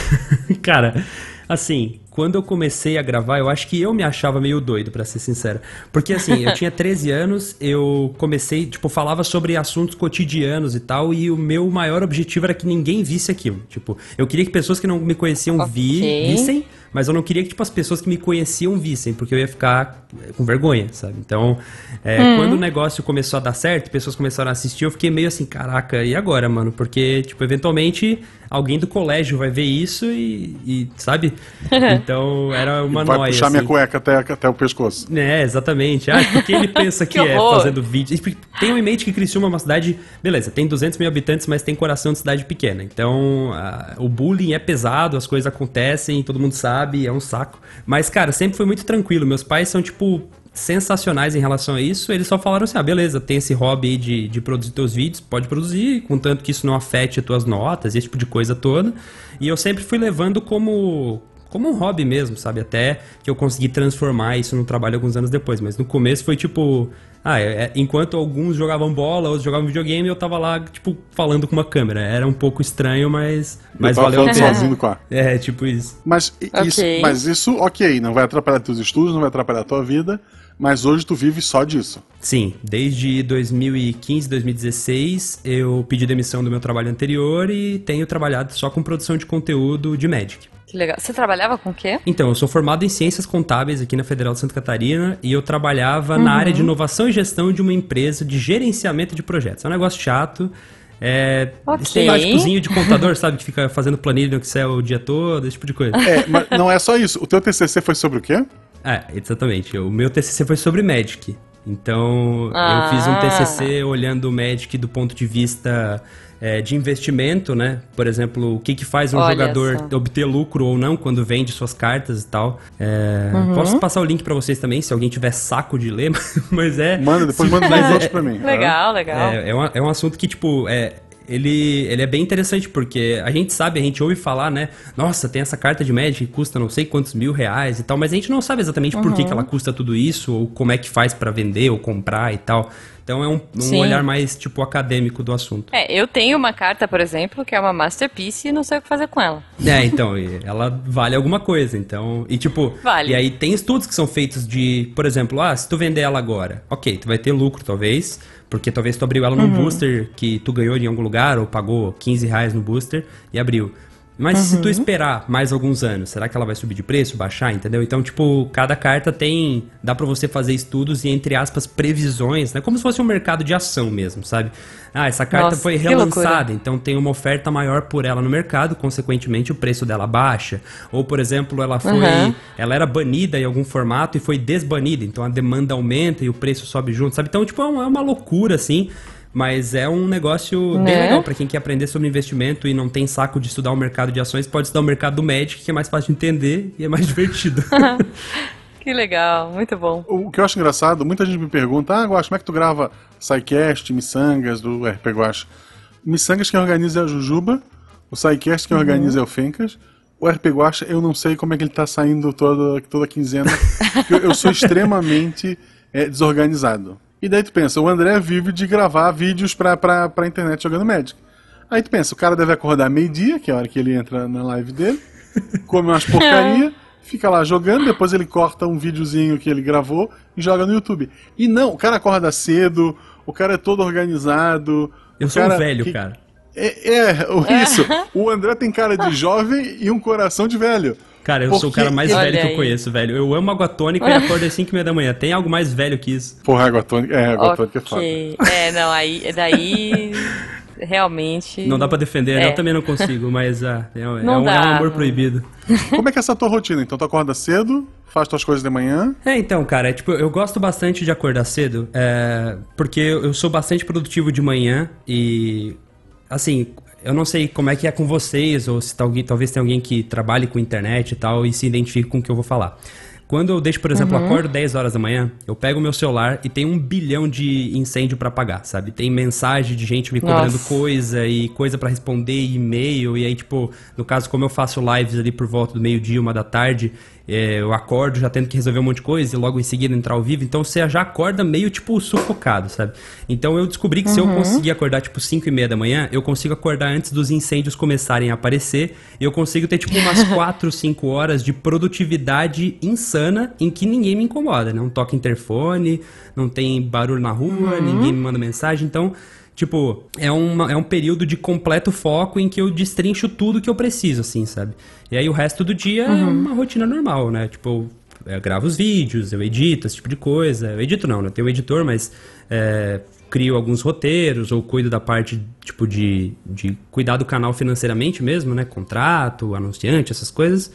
[SPEAKER 3] cara, Assim, quando eu comecei a gravar, eu acho que eu me achava meio doido, para ser sincero. Porque assim, eu tinha 13 anos, eu comecei, tipo, falava sobre assuntos cotidianos e tal, e o meu maior objetivo era que ninguém visse aquilo. Tipo, eu queria que pessoas que não me conheciam
[SPEAKER 1] Ok.
[SPEAKER 3] vi, vissem, mas eu não queria que tipo, as pessoas que me conheciam vissem, porque eu ia ficar eh, com vergonha, sabe? Então, é, quando o negócio começou a dar certo, pessoas começaram a assistir, eu fiquei meio assim, caraca, e agora, mano? Porque, tipo, eventualmente alguém do colégio vai ver isso e, e, sabe? Então, era uma
[SPEAKER 2] Vai
[SPEAKER 3] noia.
[SPEAKER 2] puxar
[SPEAKER 3] assim.
[SPEAKER 2] minha cueca até, até o pescoço.
[SPEAKER 3] É, exatamente. Ah, porque ele pensa que,
[SPEAKER 1] Que
[SPEAKER 3] é fazendo vídeo. Tenham em mente que Criciúma é uma cidade, beleza, tem 200 mil habitantes, mas tem coração de cidade pequena. Então, o bullying é pesado, as coisas acontecem, todo mundo sabe, é um saco. Mas, cara, sempre foi muito tranquilo. Meus pais são, tipo, sensacionais em relação a isso. Eles só falaram assim: ah, beleza, tem esse hobby aí de, de produzir teus vídeos, pode produzir, contanto que isso não afete as tuas notas, esse tipo de coisa toda. E eu sempre fui levando como como um hobby mesmo, sabe? Até que eu consegui transformar isso no trabalho alguns anos depois. Mas no começo foi tipo. Ah, é- é- enquanto alguns jogavam bola, outros jogavam videogame, eu tava lá, tipo, falando com uma câmera. Era um pouco estranho, mas, mas valeu a pena.
[SPEAKER 2] sozinho no quarto.
[SPEAKER 3] É, tipo isso.
[SPEAKER 2] Mas i-
[SPEAKER 1] Ok.
[SPEAKER 2] isso, mas isso, ok, não vai atrapalhar teus estudos, não vai atrapalhar tua vida, mas hoje tu vive só disso.
[SPEAKER 3] Sim, desde 2015, 2016, eu pedi demissão do meu trabalho anterior e tenho trabalhado só com produção de conteúdo de Magic.
[SPEAKER 1] Que legal. Você trabalhava com o quê?
[SPEAKER 3] Então, eu sou formado em Ciências Contábeis aqui na Federal de Santa Catarina e eu trabalhava na área de inovação e gestão de uma empresa de gerenciamento de projetos. É um negócio chato. É,
[SPEAKER 1] Ok.
[SPEAKER 3] estereótipozinho de contador, sabe? Que fica fazendo planilha no Excel o dia todo, esse tipo de coisa.
[SPEAKER 2] É, mas não é só isso. O teu TCC foi sobre o quê?
[SPEAKER 3] É, exatamente. O meu TCC foi sobre Magic. Então,
[SPEAKER 1] Ah.
[SPEAKER 3] eu fiz um TCC olhando o Magic do ponto de vista é, de investimento, né? Por exemplo, o que, que faz um
[SPEAKER 1] Olha
[SPEAKER 3] jogador
[SPEAKER 1] só.
[SPEAKER 3] obter lucro ou não quando vende suas cartas e tal. É,
[SPEAKER 1] Uhum.
[SPEAKER 3] Posso passar o link pra vocês também, se alguém tiver saco de ler, mas é...
[SPEAKER 2] Manda, depois manda mais outros pra mim.
[SPEAKER 1] Legal, legal.
[SPEAKER 3] É, é, uma- é um assunto que, tipo, é, ele, ele é bem interessante, porque a gente sabe, a gente ouve falar, né? Nossa, tem essa carta de Magic que custa não sei quantos mil reais e tal, mas a gente não sabe exatamente por que,
[SPEAKER 1] Uhum.
[SPEAKER 3] que ela custa tudo isso, ou como é que faz pra vender ou comprar e tal. Então é um, um olhar mais, tipo, acadêmico do assunto.
[SPEAKER 1] É, eu tenho uma carta, por exemplo, que é uma masterpiece e não sei o que fazer com ela.
[SPEAKER 3] É, então, ela vale alguma coisa, então, e tipo,
[SPEAKER 1] Vale.
[SPEAKER 3] e aí tem estudos que são feitos de, por exemplo, ah, se tu vender ela agora, ok, tu vai ter lucro talvez, porque talvez tu abriu ela num booster que tu ganhou em algum lugar, ou pagou 15 reais no booster e abriu. Mas se tu esperar mais alguns anos, será que ela vai subir de preço, baixar, entendeu? Então, tipo, cada carta tem. Dá pra você fazer estudos e, entre aspas, previsões, né? Como se fosse um mercado de ação mesmo, sabe? Ah, essa carta
[SPEAKER 1] Nossa,
[SPEAKER 3] foi relançada, então tem uma oferta maior por ela no mercado, consequentemente o preço dela baixa. Ou, por exemplo, ela foi.
[SPEAKER 1] Uhum.
[SPEAKER 3] Ela era banida em algum formato e foi desbanida, então a demanda aumenta e o preço sobe junto, sabe? Então, tipo, é uma, é uma loucura, assim. Mas é um negócio bem
[SPEAKER 1] Né?
[SPEAKER 3] legal pra quem quer aprender sobre investimento e não tem saco de estudar o mercado de ações, pode estudar o mercado do Magic, que é mais fácil de entender e é mais divertido.
[SPEAKER 1] Que legal, muito bom.
[SPEAKER 2] O que eu acho engraçado, muita gente me pergunta, ah, Guax, como é que tu grava SciCast, Missangas, do RP Guax? Missangas quem organiza é a Jujuba, o SciCast quem organiza é o Fencas, o RP Guax eu não sei como é que ele tá saindo toda, toda quinzena, porque eu, eu sou extremamente é, desorganizado. E daí tu pensa, o André vive de gravar vídeos pra, pra, pra internet jogando Magic. Aí tu pensa, o cara deve acordar meio-dia, que é a hora que ele entra na live dele, come umas porcaria, fica lá jogando, depois ele corta um videozinho que ele gravou e joga no YouTube. E não, o cara acorda cedo, o cara é todo organizado.
[SPEAKER 3] Eu sou um velho,
[SPEAKER 2] que-
[SPEAKER 3] cara.
[SPEAKER 2] É, é, o- isso. O André tem cara de jovem e um coração de velho.
[SPEAKER 3] Cara, eu sou o
[SPEAKER 2] Porque
[SPEAKER 3] cara mais velho que
[SPEAKER 1] Olha
[SPEAKER 3] eu
[SPEAKER 1] aí.
[SPEAKER 3] conheço, velho. Eu amo água tônica e acordo às 5 e meia da manhã. Tem algo mais velho que isso?
[SPEAKER 2] Porra, água tônica. É, água tônica é foda.
[SPEAKER 1] É, não, aí, daí realmente.
[SPEAKER 3] Não dá pra defender?
[SPEAKER 1] É.
[SPEAKER 3] eu também não consigo, mas ah, é, é um,
[SPEAKER 1] Não
[SPEAKER 3] é um
[SPEAKER 1] dá,
[SPEAKER 3] amor
[SPEAKER 1] não.
[SPEAKER 3] proibido.
[SPEAKER 2] Como é que é essa tua rotina? Então tu acorda cedo, faz tuas coisas de manhã.
[SPEAKER 3] É, então, cara, é, tipo, eu gosto bastante de acordar cedo, é, porque eu sou bastante produtivo de manhã e, assim, eu não sei como é que é com vocês, ou se tá alguém, talvez tenha alguém que trabalhe com internet e tal e se identifique com o que eu vou falar. Quando eu deixo, por exemplo, acordo 10 horas da manhã, eu pego o meu celular e tem um bilhão de incêndio pra apagar, sabe? Tem mensagem de gente me cobrando
[SPEAKER 1] Nossa.
[SPEAKER 3] coisa e coisa pra responder, e e-mail, e aí, tipo, no caso, como eu faço lives ali por volta do meio-dia, uma da tarde, é, eu acordo já tendo que resolver um monte de coisa e logo em seguida entrar ao vivo. Então você já acorda meio, tipo, sufocado, sabe? Então eu descobri que uhum. se eu conseguir acordar, tipo, 5 e meia da manhã, eu consigo acordar antes dos incêndios começarem a aparecer. E eu consigo ter, tipo, umas 4, 5 horas de produtividade insana em que ninguém me incomoda. Não toca interfone, não tem barulho na rua, uhum. ninguém me manda mensagem. Então Tipo, é, uma, é um período de completo foco em que eu destrincho tudo que eu preciso, assim, sabe? E aí o resto do dia é uhum. é uma rotina normal, né? Tipo, eu gravo os vídeos, eu edito, esse tipo de coisa. Eu edito não, né? Eu tenho um editor, mas é, crio alguns roteiros ou cuido da parte, tipo, de, de cuidar do canal financeiramente mesmo, né? Contrato, anunciante, essas coisas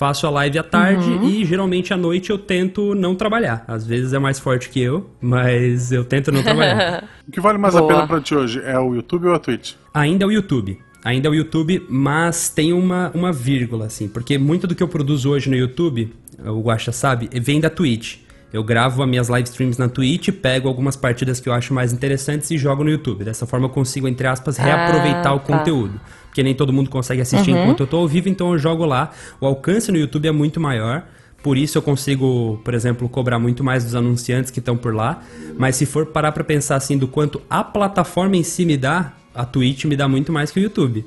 [SPEAKER 3] faço a live à tarde uhum. e geralmente à noite eu tento não trabalhar. Às vezes é mais forte que eu, mas eu tento não trabalhar.
[SPEAKER 2] o que vale mais Boa. a pena pra ti hoje? É o YouTube ou a Twitch?
[SPEAKER 3] Ainda é o YouTube. Ainda é o YouTube, mas tem uma, uma vírgula, assim, porque muito do que eu produzo hoje no YouTube, o Guaxa sabe, vem da Twitch. Eu gravo as minhas live streams na Twitch, pego algumas partidas que eu acho mais interessantes e jogo no YouTube. Dessa forma eu consigo, entre aspas, reaproveitar ah, o tá. conteúdo. Porque nem todo mundo consegue assistir uhum. enquanto eu tô ao vivo, então eu jogo lá. O alcance no YouTube é muito maior. Por isso eu consigo, por exemplo, cobrar muito mais dos anunciantes que estão por lá. Mas se for parar para pensar assim do quanto a plataforma em si me dá, a Twitch me dá muito mais que o YouTube.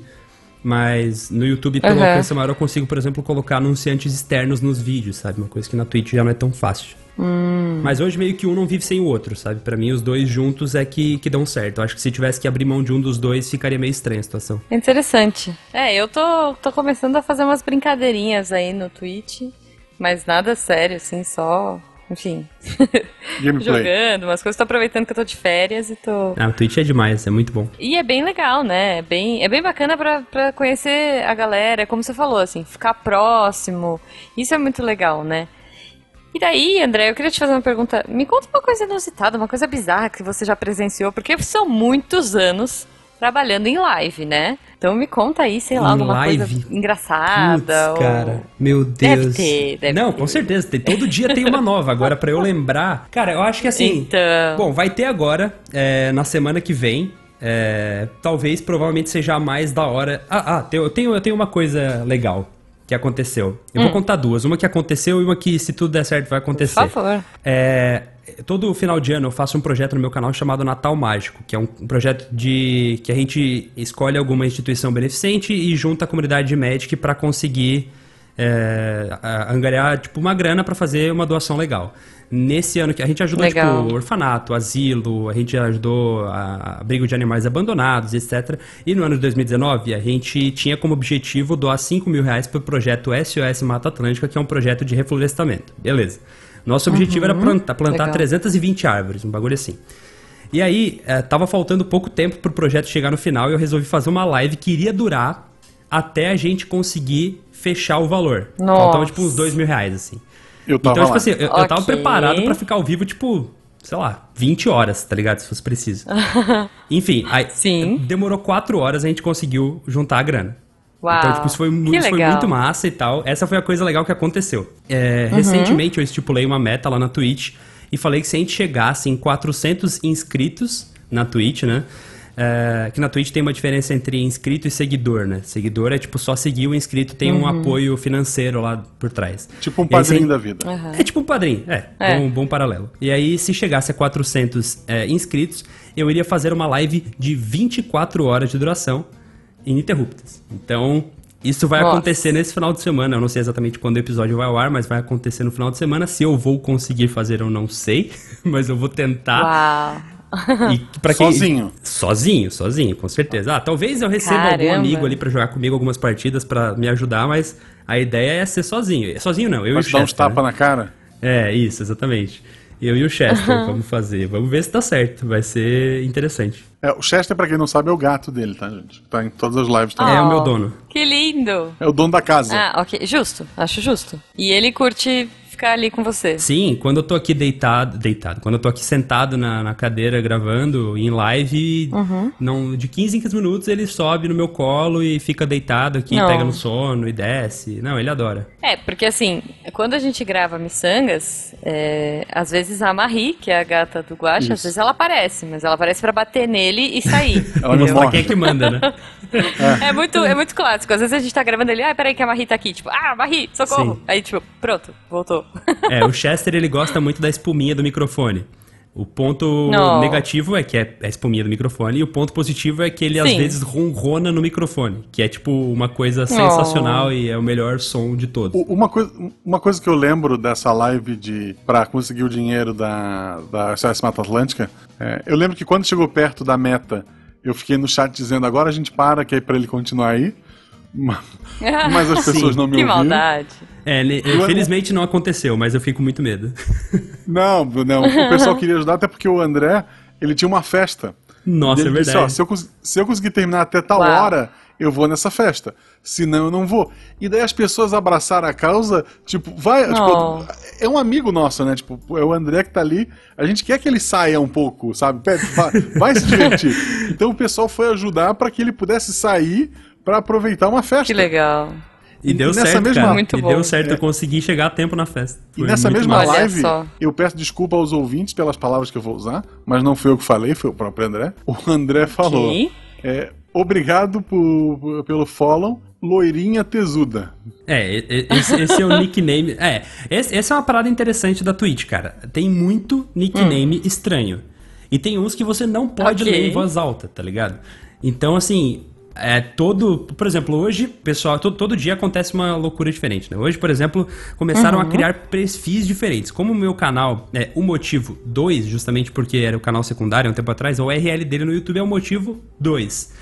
[SPEAKER 3] Mas no YouTube, pelo uhum. alcance maior, eu consigo, por exemplo, colocar anunciantes externos nos vídeos, sabe? Uma coisa que na Twitch já não é tão fácil. Hum. Mas hoje meio que um não vive sem o outro, sabe? Para mim, os dois juntos é que, que dão certo. Eu acho que se tivesse que abrir mão de um dos dois, ficaria meio estranha a situação.
[SPEAKER 1] Interessante. É, eu tô, tô começando a fazer umas brincadeirinhas aí no Twitch, mas nada sério, assim, só enfim. Jogando umas coisas, tô aproveitando que eu tô de férias e tô.
[SPEAKER 3] Ah, o Twitch é demais, é muito bom.
[SPEAKER 1] E é bem legal, né? É bem, é bem bacana pra, pra conhecer a galera, como você falou, assim, ficar próximo. Isso é muito legal, né? E daí, André, eu queria te fazer uma pergunta. Me conta uma coisa inusitada, uma coisa bizarra que você já presenciou, porque são muitos anos trabalhando em live, né? Então me conta aí, sei lá, em alguma live? coisa engraçada.
[SPEAKER 3] Ou... cara, meu Deus. Deve ter, deve Não, ter. com certeza. Tem, todo dia tem uma nova. Agora, para eu lembrar. Cara, eu acho que assim. Então... Bom, vai ter agora, é, na semana que vem. É, talvez, provavelmente seja a mais da hora. Ah, ah eu, tenho, eu tenho uma coisa legal que aconteceu. Eu hum. vou contar duas. Uma que aconteceu e uma que, se tudo der certo, vai acontecer.
[SPEAKER 1] Por favor.
[SPEAKER 3] É, todo final de ano eu faço um projeto no meu canal chamado Natal Mágico, que é um projeto de que a gente escolhe alguma instituição beneficente e junta a comunidade de Magic para conseguir é, angariar tipo uma grana para fazer uma doação legal. Nesse ano que a gente ajudou tipo, Legal. tipo orfanato, asilo, a gente ajudou a abrigo de animais abandonados, etc. E no ano de 2019 a gente tinha como objetivo doar 5 mil reais para o projeto SOS Mata Atlântica, que é um projeto de reflorestamento. Beleza. Nosso objetivo uhum. era plantar, plantar 320 árvores, um bagulho assim. E aí, é, tava faltando pouco tempo pro projeto chegar no final e eu resolvi fazer uma live que iria durar até a gente conseguir fechar o valor. Nossa. Faltava tipo uns dois mil reais, assim.
[SPEAKER 2] Eu tava então,
[SPEAKER 3] tipo assim, eu, okay. eu tava preparado para ficar ao vivo, tipo, sei lá, 20 horas, tá ligado? Se fosse preciso. Enfim, aí Sim. demorou 4 horas a gente conseguiu juntar a grana. Uau, então, tipo, isso, foi, isso foi, muito massa e tal. Essa foi a coisa legal que aconteceu. É, uhum. Recentemente eu estipulei uma meta lá na Twitch e falei que se a gente chegasse em 400 inscritos na Twitch, né? É, que na Twitch tem uma diferença entre inscrito e seguidor, né? Seguidor é tipo só seguir o inscrito, tem uhum. um apoio financeiro lá por trás.
[SPEAKER 2] Tipo um padrinho aí, da vida.
[SPEAKER 3] Uhum. É tipo um padrinho, é, é. Um bom paralelo. E aí, se chegasse a 400 é, inscritos, eu iria fazer uma live de 24 horas de duração ininterruptas. Então, isso vai Nossa. acontecer nesse final de semana. Eu não sei exatamente quando o episódio vai ao ar, mas vai acontecer no final de semana. Se eu vou conseguir fazer, eu não sei. Mas eu vou tentar.
[SPEAKER 1] Uau.
[SPEAKER 2] E pra quem... Sozinho.
[SPEAKER 3] Sozinho, sozinho, com certeza. Ah, talvez eu receba Caramba. algum amigo ali para jogar comigo algumas partidas para me ajudar, mas a ideia é ser sozinho. Sozinho não, eu
[SPEAKER 2] Pode
[SPEAKER 3] e o
[SPEAKER 2] dar uns tapas né? na cara?
[SPEAKER 3] É, isso, exatamente. Eu e o Chester, vamos fazer. Vamos ver se dá certo. Vai ser interessante.
[SPEAKER 2] É, o Chester, pra quem não sabe, é o gato dele, tá, gente? Tá em todas as lives também.
[SPEAKER 3] Oh, é o meu dono.
[SPEAKER 1] Que lindo!
[SPEAKER 2] É o dono da casa.
[SPEAKER 1] Ah, ok. Justo. Acho justo. E ele curte ficar ali com você.
[SPEAKER 3] Sim, quando eu tô aqui deitado, deitado, quando eu tô aqui sentado na, na cadeira gravando em live, uhum. não, de 15 em 15 minutos ele sobe no meu colo e fica deitado aqui, não. pega no sono e desce. Não, ele adora.
[SPEAKER 1] É, porque assim, quando a gente grava miçangas, é, às vezes a Marie, que é a gata do Guacha, às vezes ela aparece, mas ela aparece para bater nele e sair.
[SPEAKER 3] ela ela quer que manda, né?
[SPEAKER 1] É. muito, é muito clássico. Às vezes a gente tá gravando ele, ah, peraí que a Marie tá aqui. Tipo, ah, Marie, socorro.
[SPEAKER 3] Sim.
[SPEAKER 1] Aí, tipo, pronto, voltou.
[SPEAKER 3] É, o Chester ele gosta muito da espuminha do microfone. O ponto
[SPEAKER 1] Não.
[SPEAKER 3] negativo é que é a espuminha do microfone, e o ponto positivo é que ele às
[SPEAKER 1] Sim.
[SPEAKER 3] vezes ronrona no microfone, que é tipo uma coisa sensacional e é o melhor som de todos.
[SPEAKER 2] Uma coisa, uma coisa que eu lembro dessa live de para conseguir o dinheiro da, da SOS Mata Atlântica, é, eu lembro que quando chegou perto da meta, eu fiquei no chat dizendo agora a gente para, que é pra ele continuar aí. Ma- Mas as pessoas não me
[SPEAKER 1] que
[SPEAKER 2] ouviram.
[SPEAKER 1] maldade.
[SPEAKER 3] É, infelizmente não aconteceu, mas eu fico com muito medo.
[SPEAKER 2] Não, não. O pessoal queria ajudar até porque o André, ele tinha uma festa.
[SPEAKER 3] Nossa,
[SPEAKER 2] ele
[SPEAKER 3] é
[SPEAKER 2] disse,
[SPEAKER 3] verdade.
[SPEAKER 2] ó, se eu, se eu conseguir terminar até tal
[SPEAKER 1] Uau.
[SPEAKER 2] hora, eu vou nessa festa. Senão eu não vou. E daí as pessoas abraçaram a causa, tipo, vai.
[SPEAKER 1] Oh.
[SPEAKER 2] Tipo, é um amigo nosso, né? Tipo, é o André que tá ali. A gente quer que ele saia um pouco, sabe? Vai, vai se divertir. Então o pessoal foi ajudar para que ele pudesse sair para aproveitar uma festa.
[SPEAKER 1] Que legal.
[SPEAKER 3] E deu
[SPEAKER 2] nessa
[SPEAKER 3] certo,
[SPEAKER 2] mesma-
[SPEAKER 3] cara.
[SPEAKER 1] Muito
[SPEAKER 3] e
[SPEAKER 1] bom.
[SPEAKER 3] deu certo, eu consegui chegar a tempo na festa.
[SPEAKER 2] E
[SPEAKER 3] Foi
[SPEAKER 2] nessa
[SPEAKER 3] muito
[SPEAKER 2] mesma live, eu peço desculpa aos ouvintes pelas palavras que eu vou usar, mas não foi eu que falei, foi o próprio André. O André falou:
[SPEAKER 1] Ok.
[SPEAKER 2] é, Obrigado por- por- pelo follow, loirinha tesuda.
[SPEAKER 3] É, esse, esse é o nickname. É, esse- essa é uma parada interessante da Twitch, cara. Tem muito nickname estranho. E tem uns que você não pode
[SPEAKER 1] Ok.
[SPEAKER 3] ler em voz alta, tá ligado? Então, assim, é todo. Por exemplo, hoje, pessoal, todo, todo dia acontece uma loucura diferente, né? Hoje, por exemplo, começaram a criar perfis diferentes. Como o meu canal é o motivo 2, justamente porque era o canal secundário há um tempo atrás, o URL dele no YouTube é o motivo 2.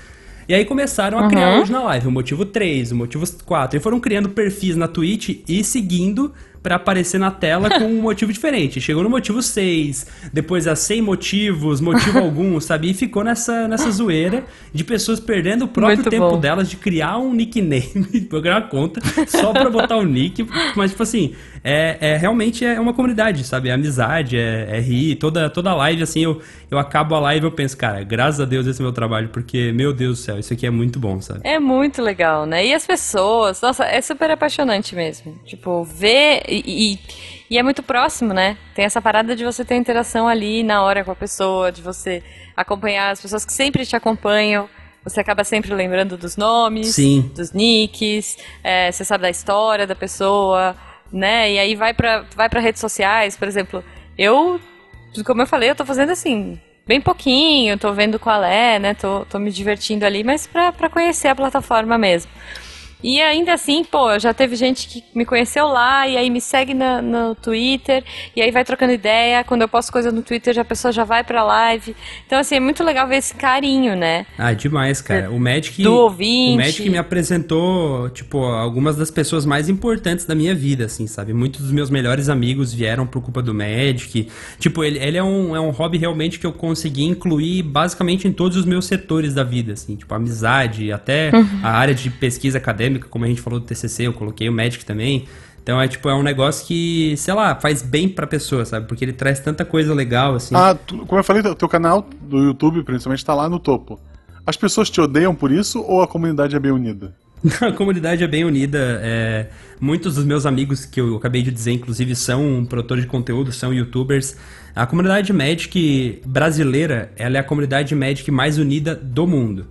[SPEAKER 3] E aí começaram a criar hoje na live o motivo 3, o motivo 4. E foram criando perfis na Twitch e seguindo pra aparecer na tela com um motivo diferente. Chegou no motivo 6, depois a 100 motivos, motivo algum, sabe? E ficou nessa, nessa zoeira de pessoas perdendo o próprio
[SPEAKER 1] Muito
[SPEAKER 3] tempo
[SPEAKER 1] bom.
[SPEAKER 3] delas de criar um nickname, pra criar uma conta, só pra botar o nick. Mas, tipo assim, é, é realmente é uma comunidade, sabe? É amizade, é, é rir. Toda, toda live, assim, eu, eu acabo a live e eu penso, cara, graças a Deus esse é meu trabalho, porque, meu Deus do céu, isso aqui é muito bom, sabe?
[SPEAKER 1] É muito legal, né? E as pessoas, nossa, é super apaixonante mesmo. Tipo, ver e, e, e é muito próximo, né? Tem essa parada de você ter interação ali na hora com a pessoa, de você acompanhar as pessoas que sempre te acompanham. Você acaba sempre lembrando dos nomes,
[SPEAKER 3] Sim.
[SPEAKER 1] dos nicks, é, você sabe da história da pessoa, né? E aí vai pra, vai pra redes sociais, por exemplo. Eu, como eu falei, eu tô fazendo assim, bem pouquinho, tô vendo qual é, né? Tô, tô me divertindo ali, mas pra conhecer a plataforma mesmo. E ainda assim, pô, já teve gente que me conheceu lá e aí me segue na- no Twitter e aí vai trocando ideia. Quando eu posto coisa no Twitter, já a pessoa já vai pra live. Então, assim, é muito legal ver esse carinho, né?
[SPEAKER 3] Ah, demais, cara. O Magic.
[SPEAKER 1] Do ouvinte.
[SPEAKER 3] O Magic me apresentou, tipo, algumas das pessoas mais importantes da minha vida, assim, sabe? Muitos dos meus melhores amigos vieram por culpa do Magic. Tipo, ele, ele é, um, é um hobby realmente que eu consegui incluir basicamente em todos os meus setores da vida, assim, tipo, amizade, até a área de pesquisa acadêmica, como a gente falou do TCC, eu coloquei o Magic também. Então é tipo, é um negócio que, sei lá, faz bem pra pessoa, sabe? Porque ele traz tanta coisa legal, assim.
[SPEAKER 2] Ah, tu- como eu falei, o teu canal do YouTube, principalmente, tá lá no topo. As pessoas te odeiam por isso ou a comunidade é bem unida?
[SPEAKER 3] A comunidade é bem unida. é, muitos dos meus amigos que eu acabei de dizer, inclusive, são produtores de conteúdo, são youtubers. A comunidade Magic brasileira, ela é a comunidade Magic mais unida do mundo.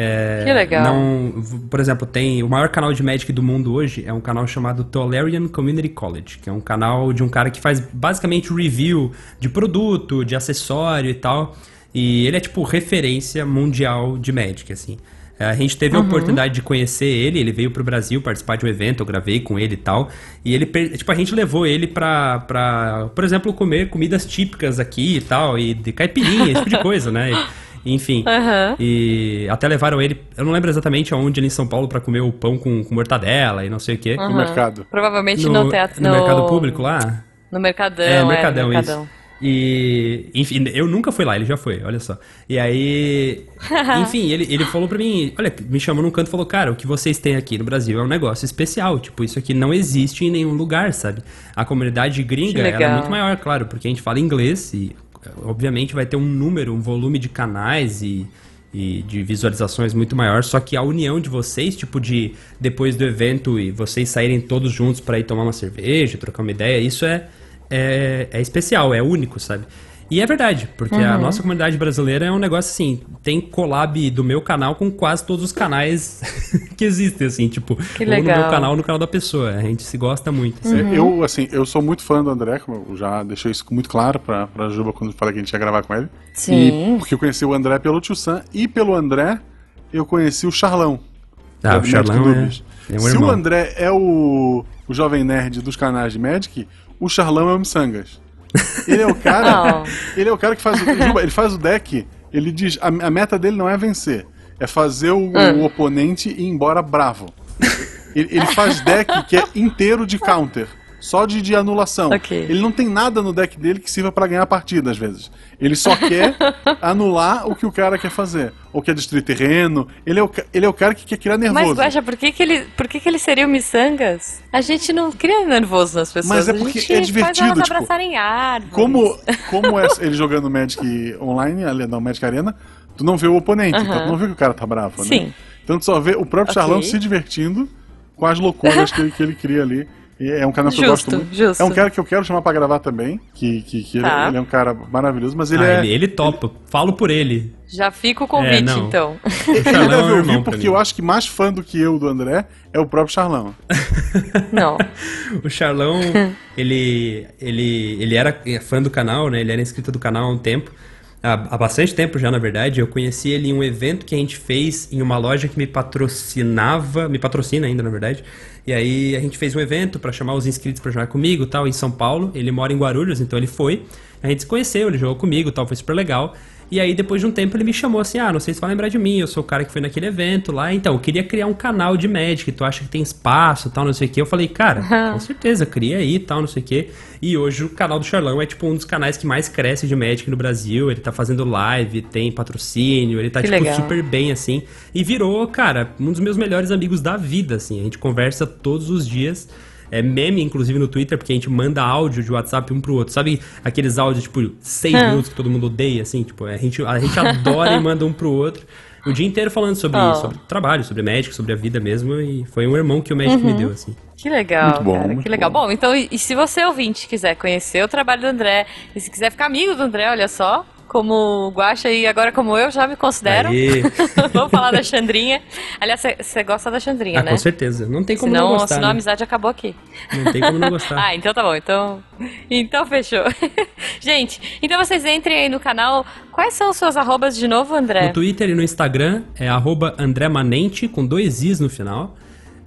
[SPEAKER 3] É,
[SPEAKER 1] Que legal.
[SPEAKER 3] Não, por exemplo, tem o maior canal de Magic do mundo hoje é um canal chamado Tolerian Community College, que é um canal de um cara que faz basicamente review de produto, de acessório e tal. E ele é tipo referência mundial de Magic, assim. É, A gente teve a oportunidade de conhecer ele, ele veio pro Brasil participar de um evento, eu gravei com ele e tal. E ele, tipo, a gente levou ele pra, pra, por exemplo, comer comidas típicas aqui e tal, e de caipirinha, esse tipo de coisa, né? E- enfim.
[SPEAKER 1] Aham.
[SPEAKER 3] E até levaram ele, eu não lembro exatamente aonde ali em São Paulo pra comer o pão com, com mortadela e não sei o quê.
[SPEAKER 2] No
[SPEAKER 1] Aham.
[SPEAKER 2] mercado.
[SPEAKER 1] Provavelmente no, teatro.
[SPEAKER 3] no mercado público lá?
[SPEAKER 1] No Mercadão.
[SPEAKER 3] É,
[SPEAKER 1] É,
[SPEAKER 3] Mercadão,
[SPEAKER 1] no Mercadão.
[SPEAKER 3] isso. E, enfim, eu nunca fui lá, ele já foi, olha só. E aí, enfim, ele, ele falou pra mim, olha, me chamou num canto e falou, cara, o que vocês têm aqui no Brasil é um negócio especial, tipo, isso aqui não existe em nenhum lugar, sabe? A comunidade gringa, é muito maior, claro, porque a gente fala inglês e, obviamente, vai ter um número, um volume de canais e, e de visualizações muito maior, só que a união de vocês, tipo, de depois do evento e vocês saírem todos juntos pra ir tomar uma cerveja, trocar uma ideia, isso é, é, é especial, é único, sabe? E é verdade, porque uhum. a nossa comunidade brasileira é um negócio assim, tem collab do meu canal com quase todos os canais que existem, assim, tipo,
[SPEAKER 1] que ou no
[SPEAKER 3] meu canal ou no canal da pessoa. A gente se gosta muito.
[SPEAKER 2] Assim. Uhum. Eu, assim, eu sou muito fã do André, como eu já deixei isso muito claro pra, pra Juba quando falei que a gente ia gravar com ele.
[SPEAKER 1] Sim.
[SPEAKER 2] E porque eu conheci o André pelo Tio Sam e pelo André eu conheci o Charlão.
[SPEAKER 3] Ah, o Charlão é,
[SPEAKER 2] é um Se irmão. o André é o, o jovem nerd dos canais de Magic, o Charlão é o Missangas. Ele é o cara. ele é o cara que faz o. Ele faz o deck. Ele diz. A, a meta dele não é vencer. É fazer o, hum. o oponente ir embora bravo. Ele, ele, faz deck que é inteiro de counter. Só de, de anulação.
[SPEAKER 1] Okay.
[SPEAKER 2] Ele não tem nada no deck dele que sirva para ganhar a partida, às vezes. Ele só quer anular o que o cara quer fazer. Ou quer destruir terreno. Ele é o, ele é o cara que quer criar nervoso.
[SPEAKER 1] Mas, Guaxa, por que, que, ele, por que, que ele seria o Missangas? A gente não cria nervoso nas pessoas.
[SPEAKER 2] Mas é porque é divertido. Faz
[SPEAKER 1] tipo, abraçarem árvores.
[SPEAKER 2] Como, como é ele jogando Magic online, não, Magic Arena, tu não vê o oponente. Então tu não vê que o cara tá bravo, né?
[SPEAKER 1] Sim.
[SPEAKER 2] Então tu só vê o próprio okay. Charlão se divertindo com as loucuras que, ele, que ele cria ali. É um cara que
[SPEAKER 1] justo,
[SPEAKER 2] eu gosto muito.
[SPEAKER 1] Justo.
[SPEAKER 2] É um cara que eu quero chamar pra gravar também. Que, que, que tá. ele, ele, é um cara maravilhoso, mas ele
[SPEAKER 3] ah,
[SPEAKER 2] é.
[SPEAKER 3] Ele, ele topa. Ele... Falo por ele.
[SPEAKER 1] Já fica o convite, é, então.
[SPEAKER 2] Ele deve é ouvir, porque eu acho que mais fã do que eu do André é o próprio Charlão.
[SPEAKER 1] Não.
[SPEAKER 3] o Charlão, ele, ele, ele era fã do canal, né? Ele era inscrito do canal há um tempo há, há bastante tempo já, na verdade. Eu conheci ele em um evento que a gente fez em uma loja que me patrocinava, me patrocina ainda, na verdade. E aí a gente fez um evento para chamar os inscritos para jogar comigo, tal, em São Paulo. Ele mora em Guarulhos, então ele foi. A gente se conheceu, ele jogou comigo, tal, foi super legal. E aí, depois de um tempo, ele me chamou assim: Ah, não sei se vai lembrar de mim, eu sou o cara que foi naquele evento lá. Então, eu queria criar um canal de Magic, tu acha que tem espaço tal, não sei o que. Eu falei, cara, com certeza, cria aí tal, não sei o que. E hoje o canal do Charlão é tipo um dos canais que mais cresce de Magic no Brasil. Ele tá fazendo live, tem patrocínio, ele tá,
[SPEAKER 1] que
[SPEAKER 3] tipo,
[SPEAKER 1] legal.
[SPEAKER 3] super bem, assim. E virou, cara, um dos meus melhores amigos da vida, assim. A gente conversa todos os dias é meme, inclusive, no Twitter, porque a gente manda áudio de WhatsApp um pro outro. Sabe aqueles áudios, tipo, seis é. minutos que todo mundo odeia, assim? Tipo, a gente, a gente adora e manda um pro outro. O dia inteiro falando sobre, oh. sobre trabalho, sobre médico, sobre a vida mesmo. E foi um irmão que o médico uhum. me deu, assim.
[SPEAKER 1] Que legal,
[SPEAKER 2] muito bom,
[SPEAKER 1] cara, que legal. Bom. bom, então, e, e se você ouvinte quiser conhecer o trabalho do André, e se quiser ficar amigo do André, olha só, como Guaxa e agora como eu, já me considero. Vamos falar da Xandrinha. Aliás, você gosta da Xandrinha,
[SPEAKER 3] ah,
[SPEAKER 1] né?
[SPEAKER 3] Com certeza. Não tem como
[SPEAKER 1] senão,
[SPEAKER 3] não gostar.
[SPEAKER 1] Senão
[SPEAKER 3] né?
[SPEAKER 1] a amizade acabou aqui.
[SPEAKER 3] Não tem como não gostar.
[SPEAKER 1] ah, então tá bom. Então, então fechou. Gente, então vocês entrem aí no canal. Quais são os seus arrobas de novo, André?
[SPEAKER 3] No Twitter e no Instagram é arroba André Manente, com dois is no final.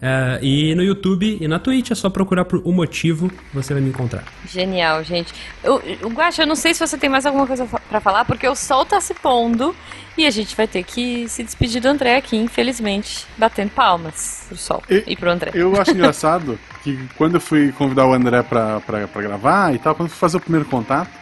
[SPEAKER 3] É, e no YouTube e na Twitch é só procurar por O Motivo, você vai me encontrar.
[SPEAKER 1] Genial, gente. Eu, eu, Guaxa, eu não sei se você tem mais alguma coisa para falar, porque o sol tá se pondo e a gente vai ter que se despedir do André aqui, infelizmente, batendo palmas pro sol e, e pro André.
[SPEAKER 2] Eu acho engraçado que quando eu fui convidar o André pra, pra, pra gravar e tal, quando eu fui fazer o primeiro contato,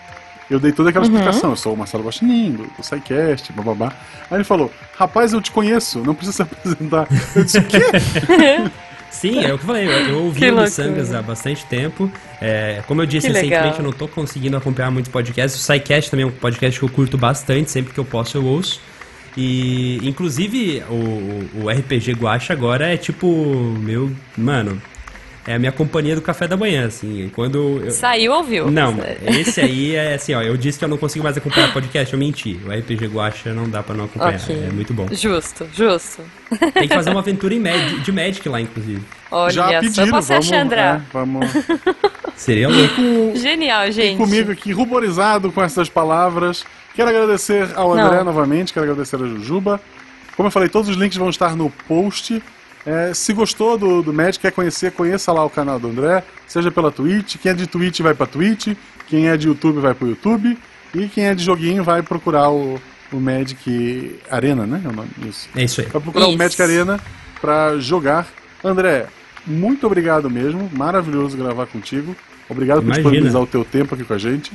[SPEAKER 2] eu dei toda aquela uhum. explicação. Eu sou o Marcelo Guaxinim, do, do SciCast, bababá. Aí ele falou, rapaz, eu te conheço, não precisa se apresentar. Eu disse, o quê?
[SPEAKER 3] Sim, é o que eu falei. Eu, eu ouvi o Missangas há bastante tempo. É, como eu disse
[SPEAKER 1] que
[SPEAKER 3] recentemente,
[SPEAKER 1] legal.
[SPEAKER 3] eu não estou conseguindo acompanhar muitos podcasts. O SciCast também é um podcast que eu curto bastante, sempre que eu posso eu ouço. E, inclusive, o, o RPG Guacha agora é tipo, meu, mano, é a minha companhia do café da manhã, assim. Quando eu...
[SPEAKER 1] Saiu ou viu?
[SPEAKER 3] Não, esse aí é assim, ó. Eu disse que eu não consigo mais acompanhar podcast, eu menti. O RPG Guacha não dá pra não acompanhar. Okay. É muito bom.
[SPEAKER 1] Justo, justo.
[SPEAKER 3] Tem que fazer uma aventura em Mag de Magic lá, inclusive.
[SPEAKER 1] Olha,
[SPEAKER 2] Já pediram,
[SPEAKER 1] vamos,
[SPEAKER 2] é, vamos.
[SPEAKER 3] Seria louco.
[SPEAKER 1] Genial, gente.
[SPEAKER 2] E comigo aqui, ruborizado com essas palavras. Quero agradecer ao André não. novamente, quero agradecer a Jujuba. Como eu falei, todos os links vão estar no post. É, se gostou do, do Magic, quer conhecer, conheça lá o canal do André, seja pela Twitch. Quem é de Twitch vai pra Twitch, quem é de YouTube vai pro YouTube, e quem é de joguinho vai procurar o, o Magic Arena, né? É o nome disso.
[SPEAKER 3] É isso aí.
[SPEAKER 2] Vai procurar
[SPEAKER 1] isso.
[SPEAKER 2] o Magic Arena pra jogar. André, muito obrigado mesmo, maravilhoso gravar contigo. Obrigado por disponibilizar o teu tempo aqui com a gente.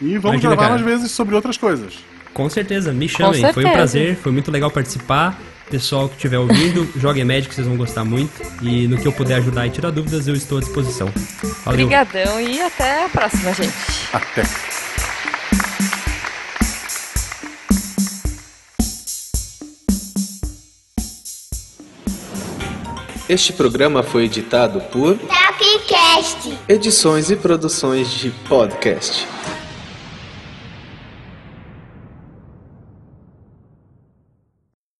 [SPEAKER 2] E vamos
[SPEAKER 3] Imagina,
[SPEAKER 2] gravar
[SPEAKER 3] cara.
[SPEAKER 2] mais vezes sobre outras coisas.
[SPEAKER 3] Com certeza, me chamem. Foi um prazer, foi muito legal participar. Pessoal que estiver ouvindo, joguem Magic, vocês vão gostar muito. E no que eu puder ajudar e tirar dúvidas, eu estou à disposição. Valeu.
[SPEAKER 1] Obrigadão e até a próxima, gente.
[SPEAKER 2] Até.
[SPEAKER 4] Este programa foi editado por
[SPEAKER 5] Tapcast.
[SPEAKER 4] Edições e Produções de Podcast.